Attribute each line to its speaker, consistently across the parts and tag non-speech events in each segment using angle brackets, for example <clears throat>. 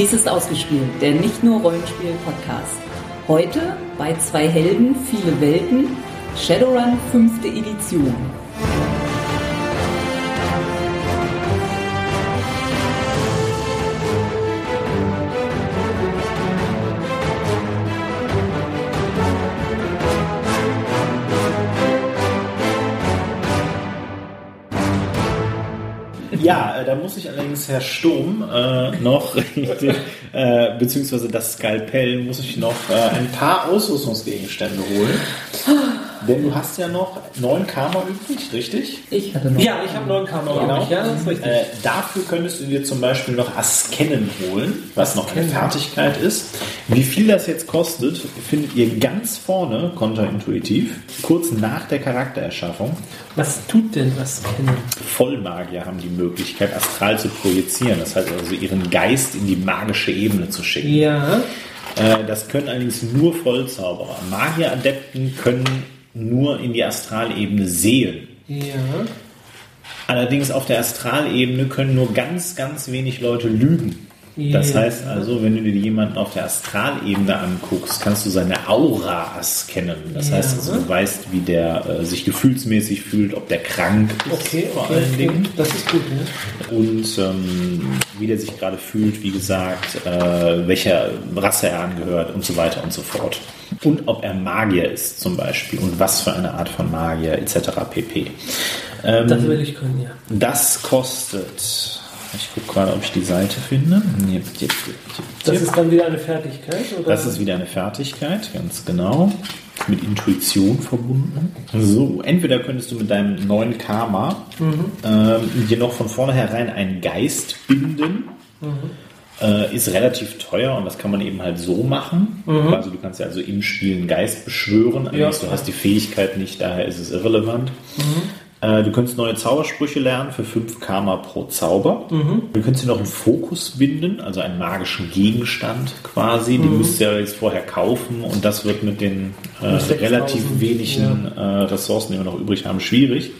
Speaker 1: Dies ist ausgespielt, der nicht nur Rollenspiel-Podcast. Heute bei zwei Helden, viele Welten, Shadowrun 5. Edition.
Speaker 2: Da muss ich allerdings Herr Sturm äh, noch, <laughs> äh, beziehungsweise das Skalpell, muss ich noch äh, ein paar Ausrüstungsgegenstände holen. Denn du hast ja noch neun Karma übrig, richtig?
Speaker 1: Ich hatte noch.
Speaker 3: Ja, ich habe neuen Karma
Speaker 2: Genau.
Speaker 3: übrig. Ja, das ist richtig.
Speaker 2: Äh, dafür könntest du dir zum Beispiel noch Askennen holen, was noch eine Fertigkeit ist. Wie viel das jetzt kostet, findet ihr ganz vorne, konterintuitiv, kurz nach der Charaktererschaffung.
Speaker 3: Was tut denn das Kennen?
Speaker 2: Vollmagier haben die Möglichkeit, astral zu projizieren. Das heißt also, ihren Geist in die magische Ebene zu schicken.
Speaker 3: Ja,
Speaker 2: Äh, das können allerdings nur Vollzauberer. Magieradepten können nur in die Astralebene sehen.
Speaker 3: ja.
Speaker 2: Allerdings auf der Astralebene können nur ganz, ganz wenig Leute lügen. Das heißt also, wenn du dir jemanden auf der Astralebene anguckst, kannst du seine Aura kennen. Das
Speaker 3: Ja.
Speaker 2: heißt also, du weißt, wie der äh, sich gefühlsmäßig fühlt, ob der krank ist
Speaker 3: Okay,
Speaker 2: vor
Speaker 3: okay,
Speaker 2: allen. Dingen.
Speaker 3: Das ist gut, ne?
Speaker 2: und ähm, wie der sich gerade fühlt, wie gesagt, äh, welcher Rasse er angehört und so weiter und so fort. Und ob er Magier ist zum Beispiel und was für eine Art von Magier etc. pp. Ähm,
Speaker 3: Das will ich können, ja.
Speaker 2: das kostet, ich gucke gerade, ob ich die Seite finde. Jep, jep, jep,
Speaker 3: Das ist dann wieder eine Fertigkeit, oder?
Speaker 2: Das ist wieder eine Fertigkeit, ganz genau. Mit Intuition verbunden. So, entweder könntest du mit deinem neuen Karma ähm, dir noch von vornherein einen Geist binden. Äh, ist relativ teuer und das kann man eben halt so machen. Also du kannst ja also im Spiel einen Geist beschwören, allerdings du hast die Fähigkeit nicht, daher ist es irrelevant. Äh, Du könntest neue Zaubersprüche lernen für 5 Karma pro Zauber. Du könntest dir noch einen Fokus binden, also einen magischen Gegenstand quasi. Den müsst ihr jetzt vorher kaufen und das wird mit den äh,
Speaker 3: Mit 6000,
Speaker 2: relativ wenigen äh, Ressourcen, die wir noch übrig haben, schwierig.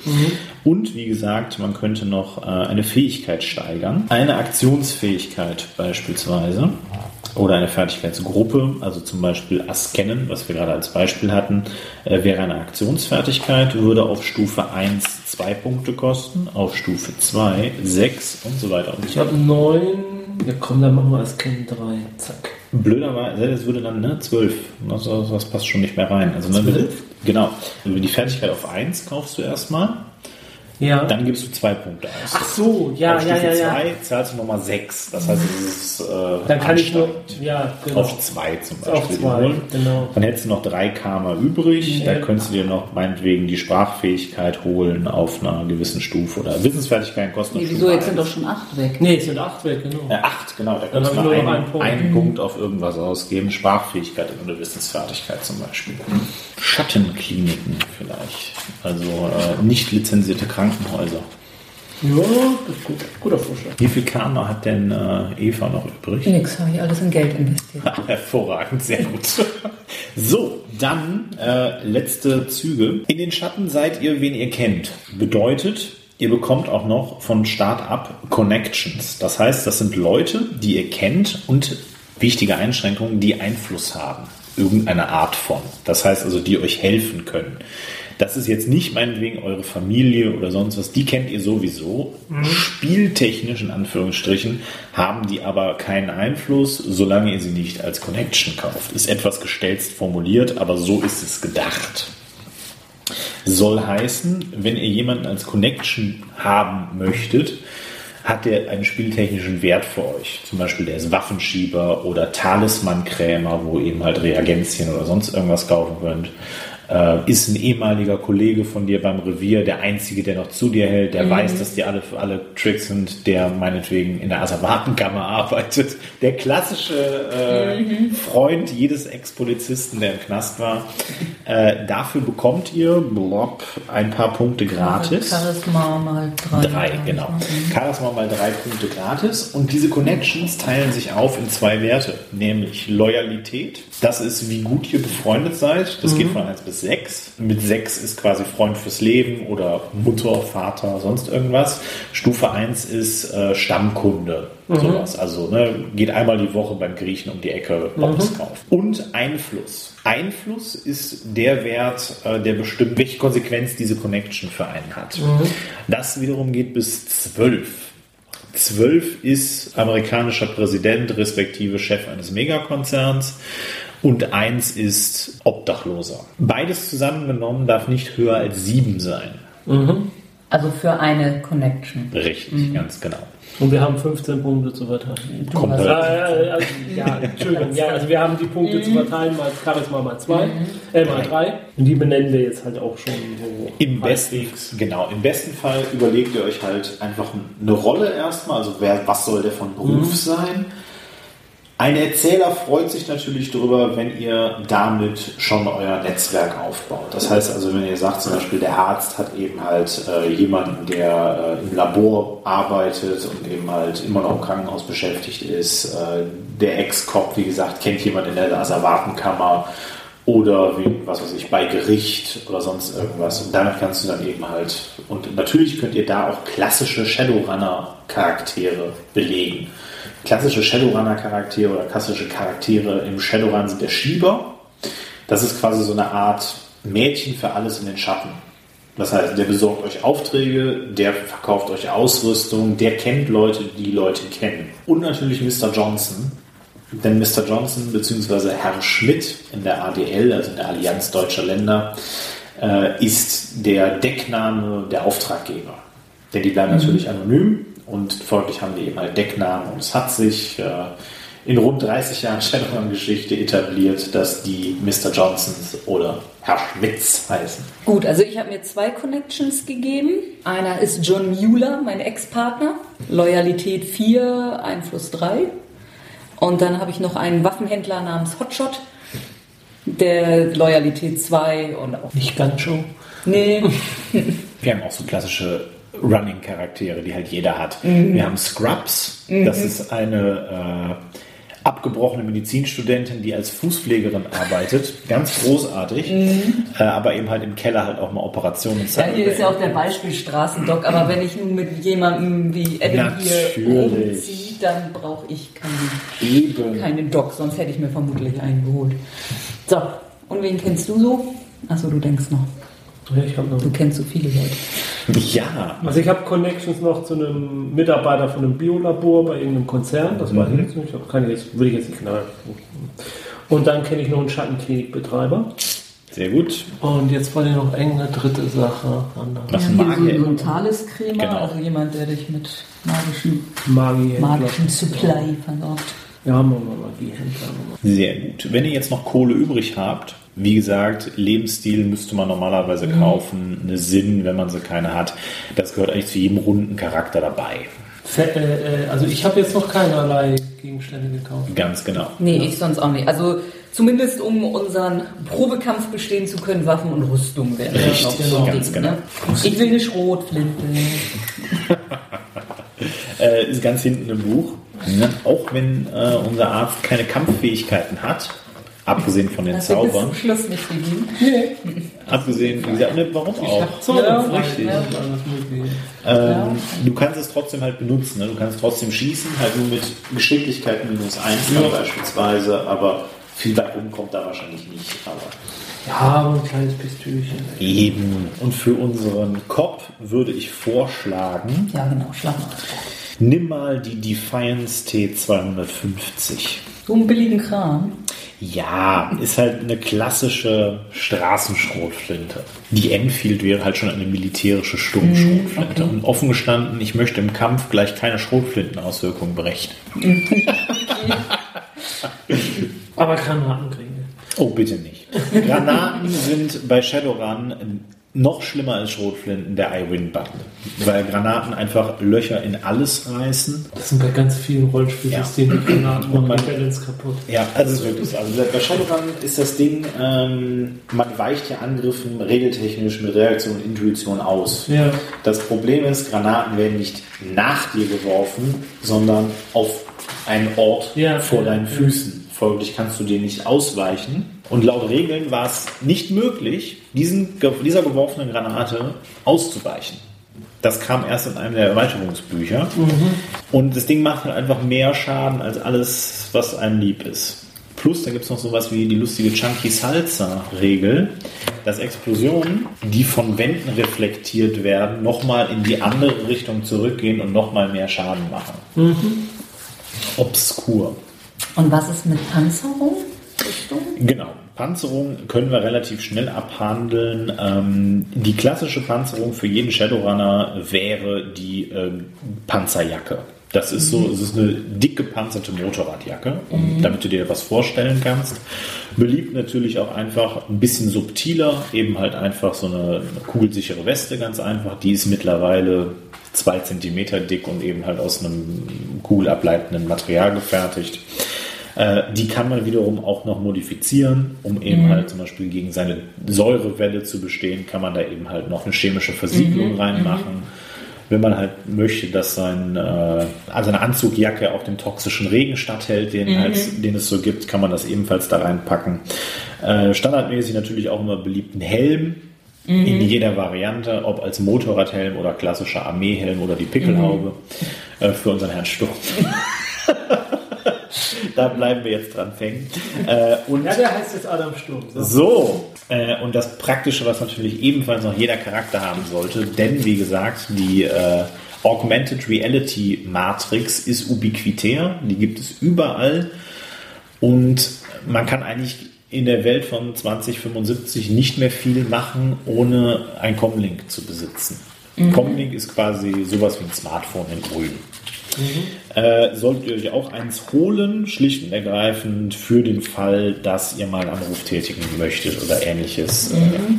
Speaker 2: Und wie gesagt, man könnte noch äh, eine Fähigkeit steigern. Eine Aktionsfähigkeit beispielsweise. Oder eine Fertigkeitsgruppe, also zum Beispiel Askennen, was wir gerade als Beispiel hatten, äh, wäre eine Aktionsfertigkeit, würde auf Stufe 1 2 Punkte kosten, auf Stufe 2 6 und so weiter und
Speaker 3: Ich habe neun. Ja, komm, dann machen wir Kennen drei. Zack.
Speaker 2: Blöderweise, das würde dann ne, 12. Das, das passt schon nicht mehr rein. Also, ne, wenn-
Speaker 3: 12?
Speaker 2: Genau. Die Fertigkeit auf 1 kaufst du erstmal,
Speaker 3: Ja.
Speaker 2: dann gibst du 2 Punkte aus.
Speaker 3: Ach so, ja,
Speaker 2: auf
Speaker 3: ja,
Speaker 2: Stufe
Speaker 3: ja, ja.
Speaker 2: 2 zahlst du nochmal 6. Das heißt, es ist äh,
Speaker 3: Dann kann ich nur. Ja, genau.
Speaker 2: auf 2 zum Beispiel
Speaker 3: Auf zwei,
Speaker 2: holen.
Speaker 3: genau.
Speaker 2: Dann hättest du noch 3 Karma übrig. Da
Speaker 3: Ja.
Speaker 2: könntest du dir noch meinetwegen die Sprachfähigkeit holen auf einer gewissen Stufe. Oder Wissensfertigkeiten kosten
Speaker 1: Nee, wieso,
Speaker 2: Stufe
Speaker 1: jetzt sind
Speaker 2: 1.
Speaker 1: doch schon acht weg.
Speaker 3: Nee, es sind acht weg, genau.
Speaker 2: Äh, acht, genau. Da
Speaker 3: Dann
Speaker 2: kannst du nur einen, einen,
Speaker 3: noch einen
Speaker 2: Punkt.
Speaker 3: Punkt.
Speaker 2: auf irgendwas ausgeben. Sprachfähigkeit oder Wissensfertigkeit zum Beispiel. Schattenkliniken vielleicht. Also äh, nicht lizenzierte Krankenhäuser.
Speaker 3: Ja, das ist gut. Guter Vorschlag.
Speaker 2: Wie viel Karma hat denn äh, Eva noch übrig?
Speaker 1: Nix, habe ich alles in Geld investiert. <laughs>
Speaker 2: Hervorragend, sehr gut. So, dann äh, letzte Züge. In den Schatten seid ihr, wen ihr kennt. Bedeutet, ihr bekommt auch noch von Start up Connections. Das heißt, das sind Leute, die ihr kennt und wichtige Einschränkungen, die Einfluss haben. Irgendeine Art von. Das heißt also, die euch helfen können. Das ist jetzt nicht meinetwegen eure Familie oder sonst was, die kennt ihr sowieso. Spieltechnisch in Anführungsstrichen haben die aber keinen Einfluss, solange ihr sie nicht als Connection kauft. Ist etwas gestelzt formuliert, aber so ist es gedacht. Soll heißen, wenn ihr jemanden als Connection haben möchtet, hat der einen spieltechnischen Wert für euch. Zum Beispiel der ist Waffenschieber oder Talismankrämer, wo ihr eben halt Reagenzien oder sonst irgendwas kaufen könnt. Äh, ist ein ehemaliger Kollege von dir beim Revier, der einzige, der noch zu dir hält, der weiß, dass die alle für alle Tricks sind, der meinetwegen in der Asservatenkammer arbeitet. Der klassische äh, Freund jedes Ex-Polizisten, der im Knast war. Äh, dafür bekommt ihr blob, ein paar Punkte gratis.
Speaker 1: Charisma mal drei.
Speaker 2: Drei, genau. Charisma mal drei Punkte gratis. Und diese Connections teilen sich auf in zwei Werte, nämlich Loyalität. Das ist, wie gut ihr befreundet seid. Das geht von 1 bis bis 6. Mit 6 ist quasi Freund fürs Leben oder Mutter, Vater, sonst irgendwas. Stufe 1 ist äh, Stammkunde. Sowas. Also ne, geht einmal die Woche beim Griechen um die Ecke Bobs kaufen. Und Einfluss. Einfluss ist der Wert, äh, der bestimmt, welche Konsequenz diese Connection für einen hat. Das wiederum geht bis 12. 12 ist amerikanischer Präsident respektive Chef eines Megakonzerns und 1 ist Obdachloser. Beides zusammengenommen darf nicht höher als 7 sein.
Speaker 1: Also für eine Connection.
Speaker 2: Richtig, ganz genau.
Speaker 3: Und wir haben 15 Punkte zu verteilen.
Speaker 2: Kommt halt-
Speaker 3: Äh, also, ja, <laughs> Entschuldigung. Ja, also wir haben die Punkte zu verteilen mal Charisma mal zwei, äh, mal drei. Und die benennen wir jetzt halt auch schon so.
Speaker 2: Im besten, genau, im besten Fall überlegt ihr euch halt einfach eine Rolle erstmal, also wer, was soll der von Beruf sein. Ein Erzähler freut sich natürlich darüber, wenn ihr damit schon euer Netzwerk aufbaut. Das heißt also, wenn ihr sagt, zum Beispiel der Arzt hat eben halt äh, jemanden, der äh, im Labor arbeitet und eben halt immer noch im Krankenhaus beschäftigt ist. Äh, der Ex-Cop, wie gesagt, kennt jemand in der Asservatenkammer oder wie, was weiß ich, bei Gericht oder sonst irgendwas. Und damit kannst du dann eben halt, und natürlich könnt ihr da auch klassische Shadowrunner-Charaktere belegen. Klassische Shadowrunner-Charaktere oder klassische Charaktere im Shadowrun sind der Schieber. Das ist quasi so eine Art Mädchen für alles in den Schatten. Das heißt, der besorgt euch Aufträge, der verkauft euch Ausrüstung, der kennt Leute, die Leute kennen. Und natürlich Mr. Johnson, denn Mr. Johnson bzw. Herr Schmidt in der ADL, also in der Allianz Deutscher Länder, äh, ist der Deckname der Auftraggeber. Denn die bleiben natürlich anonym und folglich haben die eben halt Decknamen und es hat sich äh, in rund 30 Jahren Shadowrun-Geschichte etabliert, dass die Mr. Johnsons oder Herr Schmitz heißen.
Speaker 1: Gut, also ich habe mir zwei Connections gegeben. Einer ist John Mueller, mein Ex-Partner. Loyalität 4, Einfluss 3. Und dann habe ich noch einen Waffenhändler namens Hotshot. Der Loyalität 2 und auch.
Speaker 3: Nicht ganz schon.
Speaker 1: Nee,
Speaker 2: Wir haben auch so klassische Running-Charaktere, die halt jeder hat. Wir haben Scrubs, das ist eine äh, abgebrochene Medizinstudentin, die als Fußpflegerin arbeitet. Ganz großartig, äh, aber eben halt im Keller halt auch mal Operationen
Speaker 1: ja, hier ist ja auch der Beispiel Straßendoc, aber wenn ich nun mit jemandem wie Adam hier
Speaker 2: Natürlich.
Speaker 1: umziehe, dann brauche ich keinen,
Speaker 2: Eben.
Speaker 1: keinen Doc, sonst hätte ich mir vermutlich einen geholt. So, und wen kennst du so? Achso, du denkst noch.
Speaker 3: Ja, ich habe noch.
Speaker 1: Du kennst so viele Leute. <laughs>
Speaker 2: Ja,
Speaker 3: Also ich habe Connections noch zu einem Mitarbeiter von einem Biolabor bei irgendeinem Konzern, das weiß ich jetzt nicht, das kann ich jetzt, will ich jetzt nicht genau. Und dann kenne ich noch einen Schattenklinikbetreiber.
Speaker 2: sehr gut.
Speaker 3: Und jetzt war ja noch eine dritte Sache. Andere
Speaker 2: Was
Speaker 1: Ja,
Speaker 2: Magier.
Speaker 1: so ein
Speaker 2: Genau.
Speaker 1: also jemand, der dich mit magischen,
Speaker 3: Magie.
Speaker 1: magischen Supply versorgt.
Speaker 3: Ja, haben wir mal Magiehändler.
Speaker 2: Sehr gut. Wenn ihr jetzt noch Kohle übrig habt, wie gesagt, Lebensstil müsste man normalerweise kaufen, eine Sinn, wenn man sie keine hat. Das gehört eigentlich zu jedem runden Charakter dabei.
Speaker 3: Äh, äh, also ich habe jetzt noch keinerlei Gegenstände gekauft.
Speaker 2: Ganz genau.
Speaker 1: Nee, ich sonst auch nicht. Also zumindest um unseren Probekampf bestehen zu können, Waffen und Rüstung ja
Speaker 2: Richtig,
Speaker 1: noch so
Speaker 2: ganz genau.
Speaker 1: ne? Ich will eine Schrotflinte. <laughs>
Speaker 2: Äh, ist ganz hinten im Buch. Ne? Auch wenn äh, unser Arzt keine Kampffähigkeiten hat, abgesehen von den
Speaker 1: Das
Speaker 2: Zaubern,
Speaker 1: zum Schluss nicht gegeben.
Speaker 2: abgesehen, wie gesagt, ne, warum auch?
Speaker 3: Ja,
Speaker 2: richtig.
Speaker 3: ja.
Speaker 2: Ähm, du kannst es trotzdem halt benutzen. Ne? Du kannst trotzdem schießen, halt nur mit Geschicklichkeit minus 1 dann beispielsweise, aber viel bei rum kommt da wahrscheinlich nicht. Aber
Speaker 3: Ja, aber ein kleines Pistölchen.
Speaker 2: eben. Und für unseren Cop würde ich vorschlagen,
Speaker 1: Ja, genau, schlag mal.
Speaker 2: nimm mal die Defiance T250.
Speaker 1: So einen billigen Kram.
Speaker 2: Ja, ist halt eine klassische Straßenschrotflinte. Die Enfield wäre halt schon eine militärische Sturmschrotflinte. Und offen gestanden, ich möchte im Kampf gleich keine Schrotflintenauswirkungen berechnen. <laughs>
Speaker 3: Aber Granaten kriegen wir.
Speaker 2: Oh, bitte nicht. Granaten sind bei Shadowrun noch schlimmer als Schrotflinten der I-Win-Button. Weil Granaten einfach Löcher in alles reißen.
Speaker 3: Das sind bei ganz vielen Rollenspielsystemen die Granaten
Speaker 2: Und man-
Speaker 3: Balance kaputt.
Speaker 2: Ja, also es ist wirklich so. Also bei Shadowrun ist das Ding, ähm, man weicht ja Angriffen regeltechnisch mit Reaktion und Intuition aus.
Speaker 3: Ja.
Speaker 2: Das Problem ist, Granaten werden nicht nach dir geworfen, sondern auf einen Ort
Speaker 3: Ja,
Speaker 2: vor
Speaker 3: ja,
Speaker 2: deinen
Speaker 3: ja.
Speaker 2: Füßen. Folglich kannst du den nicht ausweichen. Und laut Regeln war es nicht möglich, diesen, dieser geworfenen Granate auszuweichen. Das kam erst in einem der Erweiterungsbücher. Und das Ding macht halt einfach mehr Schaden als alles, was einem lieb ist. Plus, da gibt es noch sowas wie die lustige Chunky Salsa-Regel, dass Explosionen, die von Wänden reflektiert werden, nochmal in die andere Richtung zurückgehen und nochmal mehr Schaden machen. Obskur.
Speaker 1: Und was ist mit Panzerung?
Speaker 2: Genau. Panzerung können wir relativ schnell abhandeln. Ähm, die klassische Panzerung für jeden Shadowrunner wäre die ähm, Panzerjacke. Das ist so, es ist eine dick gepanzerte Motorradjacke, um, damit du dir was vorstellen kannst. Beliebt natürlich auch einfach ein bisschen subtiler, eben halt einfach so eine, eine kugelsichere Weste, ganz einfach. Die ist mittlerweile zwei Zentimeter dick und eben halt aus einem kugelableitenden Material gefertigt. Äh, die kann man wiederum auch noch modifizieren, um eben halt zum Beispiel gegen seine Säurewelle zu bestehen, kann man da eben halt noch eine chemische Versiegelung reinmachen. Wenn man halt möchte, dass sein, äh, also eine Anzugjacke auch dem toxischen Regen statthält, den, halt, den es so gibt, kann man das ebenfalls da reinpacken. Äh, standardmäßig natürlich auch immer beliebten Helm, in jeder Variante, ob als Motorradhelm oder klassischer Armeehelm oder die Pickelhaube äh, für unseren Herrn Sturm. <laughs> da bleiben wir jetzt dran hängen. Äh, und
Speaker 3: Ja, der heißt jetzt Adam Sturm. So.
Speaker 2: so, äh, und das Praktische, was natürlich ebenfalls noch jeder Charakter haben sollte, denn wie gesagt, die äh, Augmented Reality Matrix ist ubiquitär, die gibt es überall und man kann eigentlich in der Welt von 2075 nicht mehr viel machen, ohne ein Comlink zu besitzen. Comlink ist quasi sowas wie ein Smartphone in grün. Äh, solltet ihr euch auch eins holen, schlicht und ergreifend für den Fall, dass ihr mal einen Anruf tätigen möchtet oder ähnliches, äh,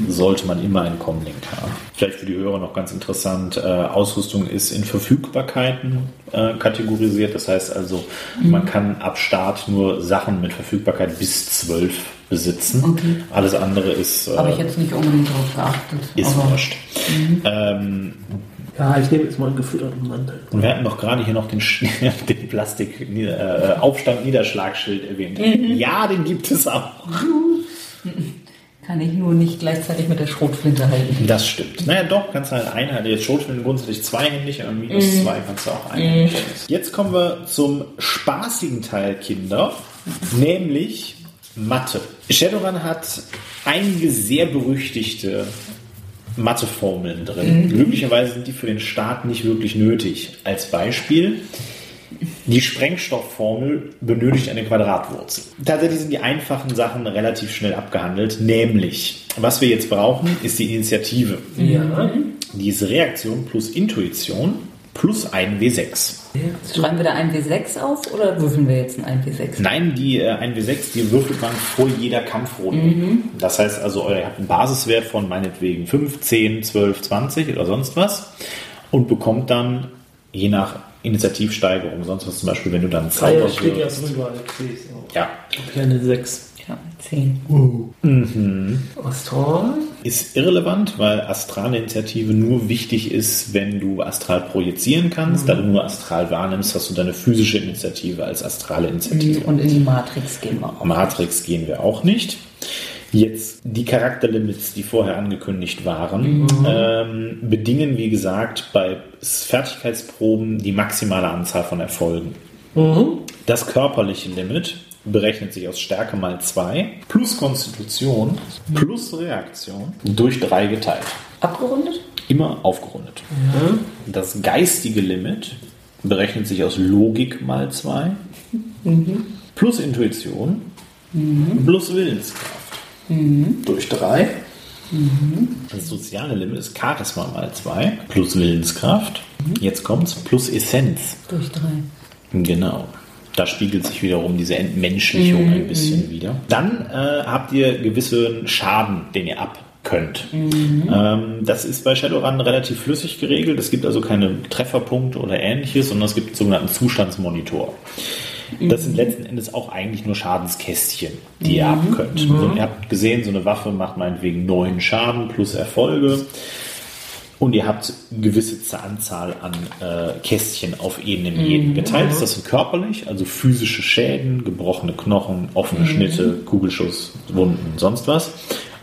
Speaker 2: sollte man immer einen Comlink haben. Vielleicht für die Hörer noch ganz interessant, äh, Ausrüstung ist in Verfügbarkeiten äh, kategorisiert. Das heißt also, man kann ab Start nur Sachen mit Verfügbarkeit bis 12 besitzen.
Speaker 1: Okay.
Speaker 2: Alles andere ist, äh,
Speaker 1: Habe ich jetzt nicht unbedingt drauf geachtet.
Speaker 2: ist wurscht. Ähm,
Speaker 3: Ja, ich nehme jetzt mal einen gefütterten Mantel.
Speaker 2: Und wir hatten doch gerade hier noch den, <laughs> den Plastik äh, Aufstand Niederschlagsschild erwähnt. Ja, den gibt es auch.
Speaker 1: Kann ich nur nicht gleichzeitig mit der Schrotflinte halten.
Speaker 2: Das stimmt. Naja, doch, kannst du halt einhändig. Jetzt Schrotflinten grundsätzlich zweihändig, aber minus zwei kannst du auch einhändig. Jetzt kommen wir zum spaßigen Teil, Kinder, nämlich Mathe. Shadowrun hat einige sehr berüchtigte Matheformeln drin. Glücklicherweise sind die für den Start nicht wirklich nötig. Als Beispiel, die Sprengstoffformel benötigt eine Quadratwurzel. Tatsächlich sind die einfachen Sachen relativ schnell abgehandelt, nämlich, was wir jetzt brauchen, ist die Initiative.
Speaker 3: Ja.
Speaker 2: Die ist Reaktion plus Intuition plus ein W6.
Speaker 1: Schreiben wir da ein W6 auf oder würfeln wir jetzt ein 1W6?
Speaker 2: Nein, die äh, 1W6, die würfelt man vor jeder Kampfrunde. Das heißt also, ihr habt einen Basiswert von meinetwegen 5, 10, 12, 20 oder sonst was und bekommt dann je nach Initiativsteigerung, sonst was zum Beispiel, wenn du dann Zauber
Speaker 3: ja, steht ja drüber. Ich sehe es auch.
Speaker 2: Ja,
Speaker 3: Okay, eine 6.
Speaker 1: Ja, 10.
Speaker 3: Was toll.
Speaker 2: ist irrelevant, weil astrale Initiative nur wichtig ist, wenn du astral projizieren kannst. Da du nur astral wahrnimmst, hast du deine physische Initiative als astrale Initiative.
Speaker 1: Und in die Matrix gehen wir auch.
Speaker 2: Matrix gehen wir auch nicht. Jetzt die Charakterlimits, die vorher angekündigt waren, ähm, bedingen, wie gesagt, bei Fertigkeitsproben die maximale Anzahl von Erfolgen. Das körperliche Limit berechnet sich aus Stärke mal 2 plus Konstitution plus Reaktion durch 3 geteilt.
Speaker 1: Abgerundet?
Speaker 2: Immer aufgerundet. Das geistige Limit berechnet sich aus Logik mal 2 plus Intuition plus Willenskraft durch 3. Das soziale Limit ist Charisma mal 2 plus Willenskraft. Jetzt kommt's plus Essenz.
Speaker 1: Durch 3.
Speaker 2: Genau. Da spiegelt sich wiederum diese Entmenschlichung ein bisschen wieder. Dann äh, habt ihr gewissen Schaden, den ihr ab könnt. Ähm, das ist bei Shadowrun relativ flüssig geregelt. Es gibt also keine Trefferpunkte oder ähnliches, sondern es gibt einen sogenannten Zustandsmonitor. Das sind letzten Endes auch eigentlich nur Schadenskästchen, die ihr ab könnt. So, ihr habt gesehen, so eine Waffe macht meinetwegen neun Schaden plus Erfolge. Und ihr habt eine gewisse Anzahl an äh, Kästchen auf jedem jeden geteilt. Das sind körperlich, also physische Schäden, gebrochene Knochen, offene Schnitte, Kugelschuss, Wunden, sonst was.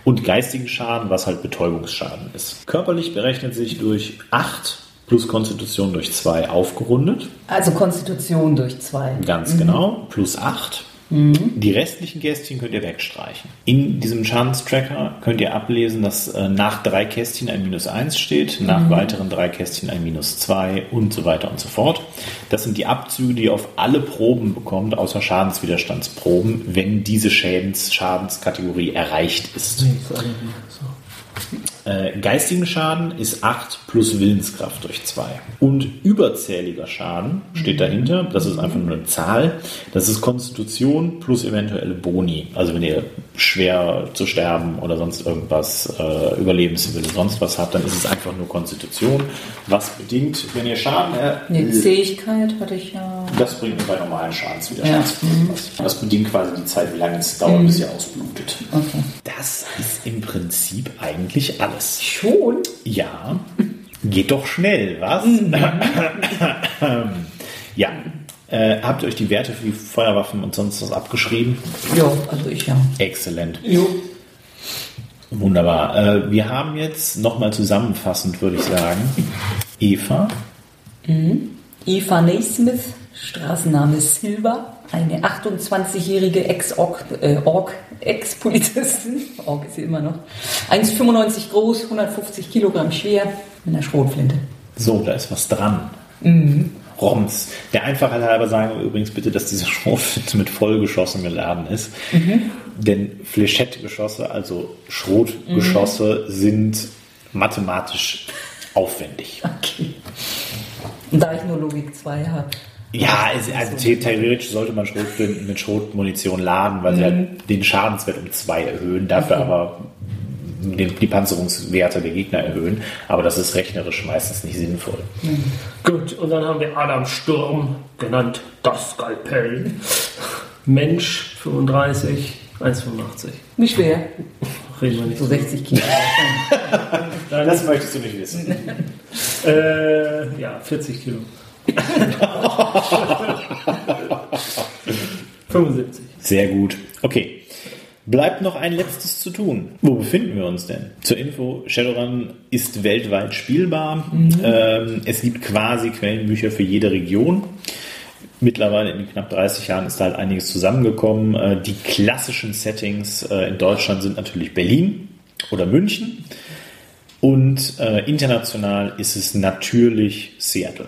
Speaker 2: Und geistigen Schaden, was halt Betäubungsschaden ist. Körperlich berechnet sich durch 8 plus Konstitution durch 2 aufgerundet.
Speaker 1: Also Konstitution durch zwei.
Speaker 2: Ganz genau, plus 8. Die restlichen Kästchen könnt ihr wegstreichen. In diesem Schadenstracker könnt ihr ablesen, dass äh, nach drei Kästchen ein Minus 1 steht, nach weiteren drei Kästchen ein Minus 2 und so weiter und so fort. Das sind die Abzüge, die ihr auf alle Proben bekommt, außer Schadenswiderstandsproben, wenn diese Schädens Schadenskategorie erreicht ist. Äh, geistigen Schaden ist 8 plus Willenskraft durch 2. Und überzähliger Schaden steht dahinter. Das ist einfach nur eine Zahl. Das ist Konstitution plus eventuelle Boni. Also wenn ihr schwer zu sterben oder sonst irgendwas, äh, Überlebenswille, sonst was habt, dann ist es einfach nur Konstitution. Was bedingt, wenn ihr Schaden er
Speaker 1: Eine Zähigkeit hatte ich ja.
Speaker 2: Das bringt bei normalen Schadenswiderstandsproben was. Das bedingt quasi die Zeit, wie lange es dauert, bis ihr ausblutet.
Speaker 1: Okay.
Speaker 2: Das ist im Prinzip eigentlich alles.
Speaker 1: Schon?
Speaker 2: Ja, geht doch schnell, was? <laughs> ja. Äh, habt ihr euch die Werte für die Feuerwaffen und sonst was abgeschrieben?
Speaker 1: Ja, also ich ja.
Speaker 2: Exzellent.
Speaker 3: Jo.
Speaker 2: Wunderbar. Äh, wir haben jetzt nochmal zusammenfassend, würde ich sagen, Eva,
Speaker 1: Eva Naismith, Straßenname Silva, eine 28-jährige Ex-Org, äh, <laughs> Org, ist sie immer noch, 1,95 groß, 150 Kilogramm schwer, mit einer Schrotflinte.
Speaker 2: So, da ist was dran. Roms. Der Einfachheit halber sagen wir übrigens bitte, dass diese <laughs> Schrotflinte mit Vollgeschossen geladen ist. Denn Flechettgeschosse, also Schrotgeschosse, sind mathematisch aufwendig.
Speaker 1: Okay. Da ich nur Logik 2 habe.
Speaker 2: Ja, also the- theoretisch sollte man Schrotflinten <laughs> mit Schrotmunition laden, weil sie halt den Schadenswert um zwei erhöhen, dafür aber den, die Panzerungswerte der Gegner erhöhen. Aber das ist rechnerisch meistens nicht sinnvoll.
Speaker 3: Gut, und dann haben wir Adam Sturm, genannt das Skalpell. Mensch, 35, 1,85.
Speaker 1: Wie schwer?
Speaker 3: Reden wir nicht
Speaker 1: So 60 Kilo.
Speaker 2: Das möchtest du nicht wissen.
Speaker 3: Äh, ja, 40 Kilo. 75.
Speaker 2: Sehr gut. Okay. Bleibt noch ein letztes zu tun. Wo befinden wir uns denn? Zur Info, Shadowrun ist weltweit spielbar. Ähm, es gibt quasi Quellenbücher für jede Region. Mittlerweile in den knapp 30 Jahren ist da halt einiges zusammengekommen. Äh, die klassischen Settings äh, in Deutschland sind natürlich Berlin oder München. Und äh, international ist es natürlich Seattle.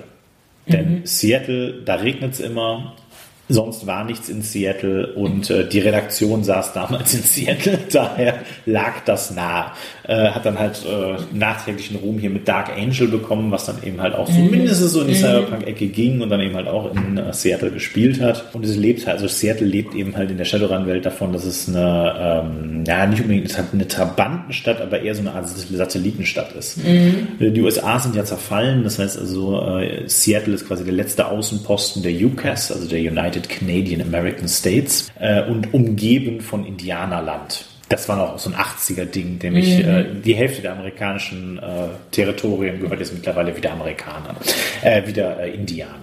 Speaker 2: Denn Seattle, da regnet es immer, sonst war nichts in Seattle und äh, die Redaktion saß damals in Seattle, <laughs> daher lag das nah. Äh, hat dann halt äh, nachträglichen Ruhm hier mit Dark Angel bekommen, was dann eben halt auch so mindestens so in die Cyberpunk-Ecke ging und dann eben halt auch in äh, Seattle gespielt hat. Und es lebt halt, also Seattle lebt eben halt in der Shadowrun-Welt davon, dass es eine, ähm, ja, nicht unbedingt eine, eine Trabantenstadt, aber eher so eine Art Satellitenstadt ist. Äh, Die USA sind ja zerfallen, das heißt also, äh, Seattle ist quasi der letzte Außenposten der UCAS, also der United Canadian American States, äh, und umgeben von Indianerland. Das war noch so ein 80er-Ding, nämlich äh, die Hälfte der amerikanischen äh, Territorien gehört jetzt mittlerweile wieder Amerikanern, äh, wieder äh, Indianern,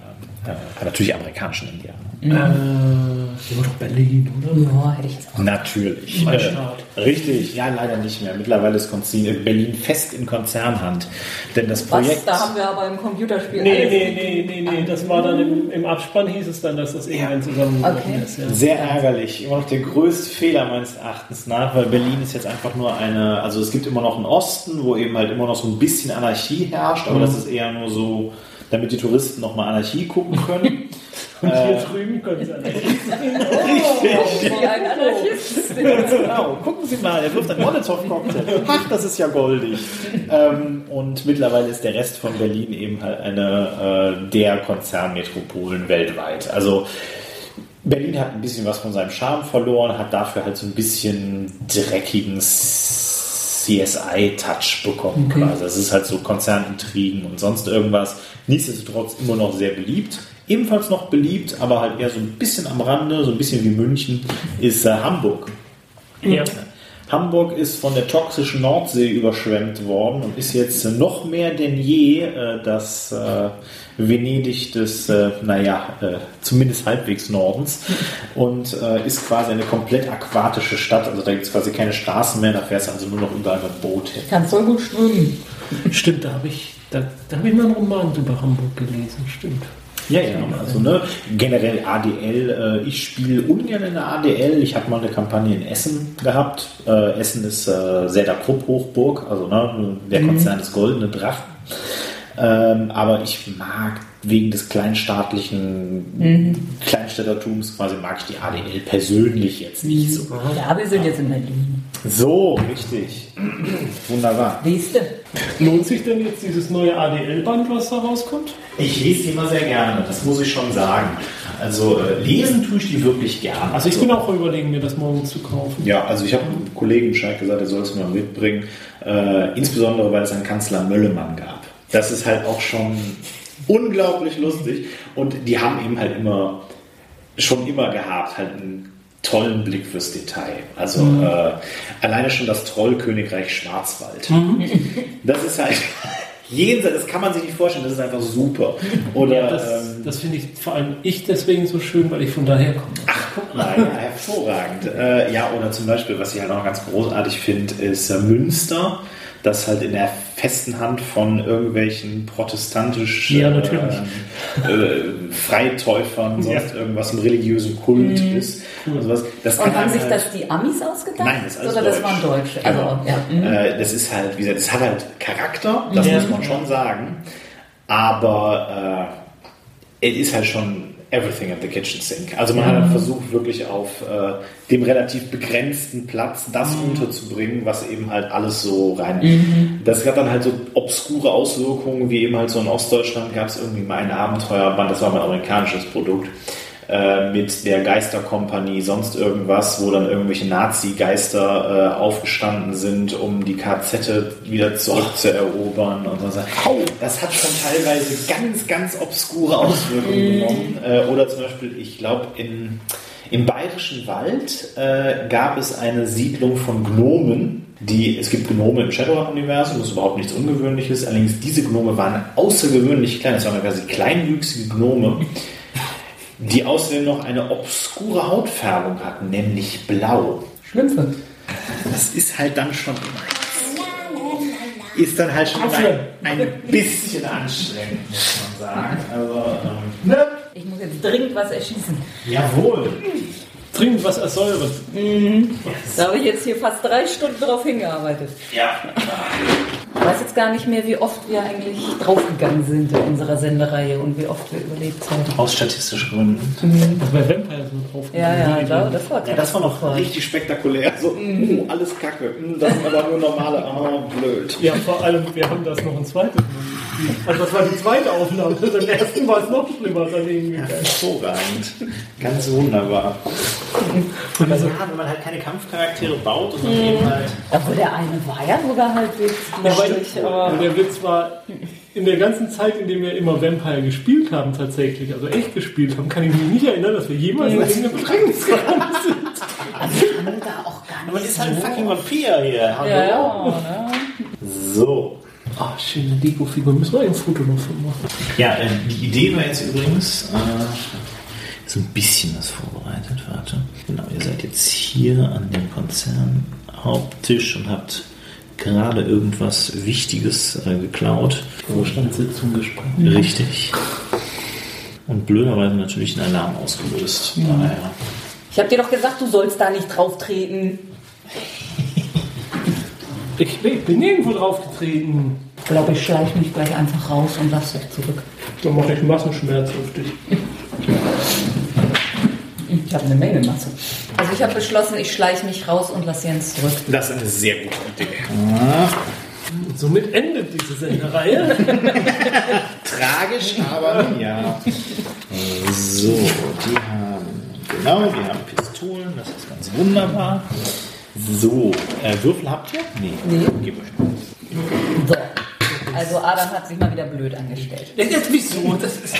Speaker 2: äh, natürlich amerikanischen Indianern.
Speaker 3: Äh, hier war doch Berlin, oder?
Speaker 1: Ja, hätte ich jetzt auch.
Speaker 2: Natürlich.
Speaker 3: Mein
Speaker 2: Äh, richtig, ja, leider nicht mehr. Mittlerweile ist Konzin- Berlin fest in Konzernhand. Denn das
Speaker 1: Was?
Speaker 2: Projekt.
Speaker 1: Da haben wir aber im Computerspiel
Speaker 3: Nee,
Speaker 1: alles
Speaker 3: nee, nee, nee, nee, das war dann im, im Abspann hieß es dann, dass das irgendwann zusammengebrochen
Speaker 1: Okay.
Speaker 3: ist. Ja.
Speaker 2: Sehr ärgerlich. Immer noch der größte Fehler meines Erachtens nach, weil Berlin ist jetzt einfach nur eine, also es gibt immer noch einen Osten, wo eben halt immer noch so ein bisschen Anarchie herrscht, aber das ist eher nur so, damit die Touristen noch mal Anarchie gucken können. <laughs>
Speaker 3: Und hier drüben können sie
Speaker 1: Wie <laughs> ein Anarchist.
Speaker 2: genau, gucken Sie mal, er wirft einen Molotow-Cocktail. Ach, das ist ja goldig. Ähm, und mittlerweile ist der Rest von Berlin eben halt eine äh, der Konzernmetropolen weltweit. Also Berlin hat ein bisschen was von seinem Charme verloren, hat dafür halt so ein bisschen dreckigen CSI-Touch bekommen. Quasi. Es ist halt so Konzernintrigen und sonst irgendwas. Nichtsdestotrotz immer noch sehr beliebt. Ebenfalls noch beliebt, aber halt eher so ein bisschen am Rande, so ein bisschen wie München, ist äh, Hamburg.
Speaker 3: Ja.
Speaker 2: Hamburg ist von der toxischen Nordsee überschwemmt worden und ist jetzt noch mehr denn je äh, das äh, Venedig des, äh, naja, äh, zumindest halbwegs Nordens und äh, ist quasi eine komplett aquatische Stadt. Also da gibt es quasi keine Straßen mehr, da fährst du also nur noch überall mit Boot hin.
Speaker 1: Kannst voll gut schwimmen.
Speaker 3: Stimmt, da habe ich, da, da hab ich mal einen Roman über Hamburg gelesen. Stimmt.
Speaker 2: Ja, ja, also ne, generell ADL, äh, ich spiele ungern in der ADL. Ich habe mal eine Kampagne in Essen gehabt. Äh, Essen ist äh, Selda Krupp Hochburg, also ne, der Konzern des Goldene Drachen. Ähm, aber ich mag wegen des kleinstaatlichen Kleinstädtertums quasi mag ich die ADL persönlich jetzt nicht so.
Speaker 1: Ja, wir sind jetzt in Berlin.
Speaker 2: So, richtig. <clears throat> Wunderbar.
Speaker 1: Siehst du?
Speaker 3: Lohnt sich denn jetzt dieses neue ADL-Band, was da rauskommt?
Speaker 2: Ich lese die immer sehr gerne, das muss ich schon sagen. Also äh, lesen tue ich die wirklich gerne.
Speaker 3: Also ich bin auch überlegen, mir das morgen zu kaufen.
Speaker 2: Ja, also ich habe einem Kollegen Bescheid gesagt, er soll es mal mitbringen. Äh, insbesondere, weil es einen Kanzler Möllemann gab. Das ist halt auch schon unglaublich lustig. Und die haben eben halt immer, schon immer gehabt, halt einen tollen Blick fürs Detail. Also äh, alleine schon das Trollkönigreich Schwarzwald. <laughs> Das ist halt <laughs> jenseits, das kann man sich nicht vorstellen, das ist einfach super. Oder
Speaker 3: Ja, das,
Speaker 2: ähm,
Speaker 3: das finde ich vor allem ich deswegen so schön, weil ich von daher komme.
Speaker 2: Ach, guck mal, ja, hervorragend. Äh, ja, oder zum Beispiel, was ich halt auch ganz großartig finde, ist äh, Münster, das halt in der festen Hand von irgendwelchen protestantischen
Speaker 3: Ja, natürlich.
Speaker 2: äh, äh, Freitäufern, sonst irgendwas im religiösen Kult ist. Also was, das
Speaker 1: Und haben sich
Speaker 2: halt-
Speaker 1: das die Amis ausgedacht?
Speaker 2: Nein, das ist alles
Speaker 1: Oder das
Speaker 2: Deutsch.
Speaker 1: waren Deutsche? Also,
Speaker 2: Genau.
Speaker 1: ja. mhm.
Speaker 2: Äh, das ist halt, wie gesagt, es hat halt Charakter, das
Speaker 3: Ja.
Speaker 2: muss man schon sagen. Aber äh, es ist halt schon everything at the kitchen sink. Also man hat halt versucht, wirklich auf äh, dem relativ begrenzten Platz das unterzubringen, was eben halt alles so rein. Das hat dann halt so obskure Auswirkungen, wie eben halt so in Ostdeutschland gab es irgendwie mal ein Abenteuerband, das war mal ein amerikanisches Produkt äh, mit der Geisterkompanie, sonst irgendwas, wo dann irgendwelche Nazi-Geister äh, aufgestanden sind, um die KZ wieder zurückzuerobern und so. Das hat schon teilweise ganz, ganz obskure Auswirkungen genommen. Äh, oder zum Beispiel, ich glaube, in im Bayerischen Wald äh, gab es eine Siedlung von Gnomen. Die, es gibt Gnome im Shadowrun-Universum, das ist überhaupt nichts Ungewöhnliches. Allerdings diese Gnome waren außergewöhnlich klein. Das waren quasi kleinwüchsige Gnome, die außerdem noch eine obskure Hautfärbung hatten, nämlich blau.
Speaker 1: Schlümpfe.
Speaker 2: Das ist halt dann schon ist dann halt schon ein, ein bisschen anstrengend, muss man sagen. Also, ähm, ne?
Speaker 1: Ich muss jetzt dringend was erschießen.
Speaker 2: Jawohl.
Speaker 3: Dringend was ersäuert.
Speaker 1: Da habe ich jetzt hier fast drei Stunden drauf hingearbeitet.
Speaker 2: Ja.
Speaker 1: Ich weiß jetzt gar nicht mehr, wie oft wir eigentlich draufgegangen sind in unserer Sendereihe und wie oft wir überlebt haben.
Speaker 2: Aus statistischen Gründen.
Speaker 3: Das bei Vampire so drauf.
Speaker 1: Ja, ja, da, das war
Speaker 2: Ja, das war noch richtig spektakulär. So, uh, alles kacke. Mm, Das ist aber nur normale, oh, blöd.
Speaker 3: Ja, vor allem, wir haben das noch ein zweites Mal. Also das war die zweite Aufnahme. Beim ersten war es noch schlimmer daneben gegangen.
Speaker 2: Hervorragend. Ganz wunderbar. Also, ja, wenn man halt keine Kampfcharaktere baut und dann eben halt.
Speaker 1: Obwohl der eine war ja sogar halbwegs
Speaker 3: Ja, weil,
Speaker 1: lustig,
Speaker 3: aber
Speaker 1: aber
Speaker 3: der Witz war, in der ganzen Zeit, in der wir immer Vampire gespielt haben, tatsächlich, also echt gespielt haben, kann ich mich nicht erinnern, dass wir jemals in irgendeine Bedrängnis gekommen sind.
Speaker 1: also ich kann da auch gar
Speaker 2: Man
Speaker 1: nicht
Speaker 2: ist halt ein fucking Vampir hier. Hallo.
Speaker 1: Ja, ja, ne?
Speaker 2: So.
Speaker 3: Ah, schöne Lego-Figur. Müssen wir ein Foto noch von machen.
Speaker 2: Ja, äh, die Idee war jetzt übrigens. Äh, ist ein bisschen was vorbereitet. Warte. Genau, ihr seid jetzt hier an dem Konzernhaupttisch und habt gerade irgendwas Wichtiges äh, geklaut.
Speaker 3: Vorstandssitzung gesprochen.
Speaker 2: Richtig. Und blöderweise natürlich einen Alarm ausgelöst. Daher.
Speaker 1: Ich habe dir doch gesagt, du sollst da nicht drauf treten.
Speaker 3: Ich, ich bin nirgendwo draufgetreten.
Speaker 1: Ich glaube, ich schleiche mich gleich einfach raus und lass dich zurück.
Speaker 3: Dann mache ich Massenschmerz auf dich.
Speaker 1: Ich habe eine Menge Masse. Also ich habe beschlossen, ich schleiche mich raus und lasse Jens zurück.
Speaker 2: Das ist eine sehr gute Idee.
Speaker 3: Und somit endet diese Sendereihe. <laughs>
Speaker 2: Tragisch, aber ja. So, die haben, genau, die haben Pistolen, das ist ganz wunderbar. So, äh, Würfel habt ihr? Nee.
Speaker 1: Nee.
Speaker 2: Gib euch mal.
Speaker 1: So. Also Adam hat sich mal wieder blöd angestellt.
Speaker 3: Ja, jetzt wieso? Das, ist,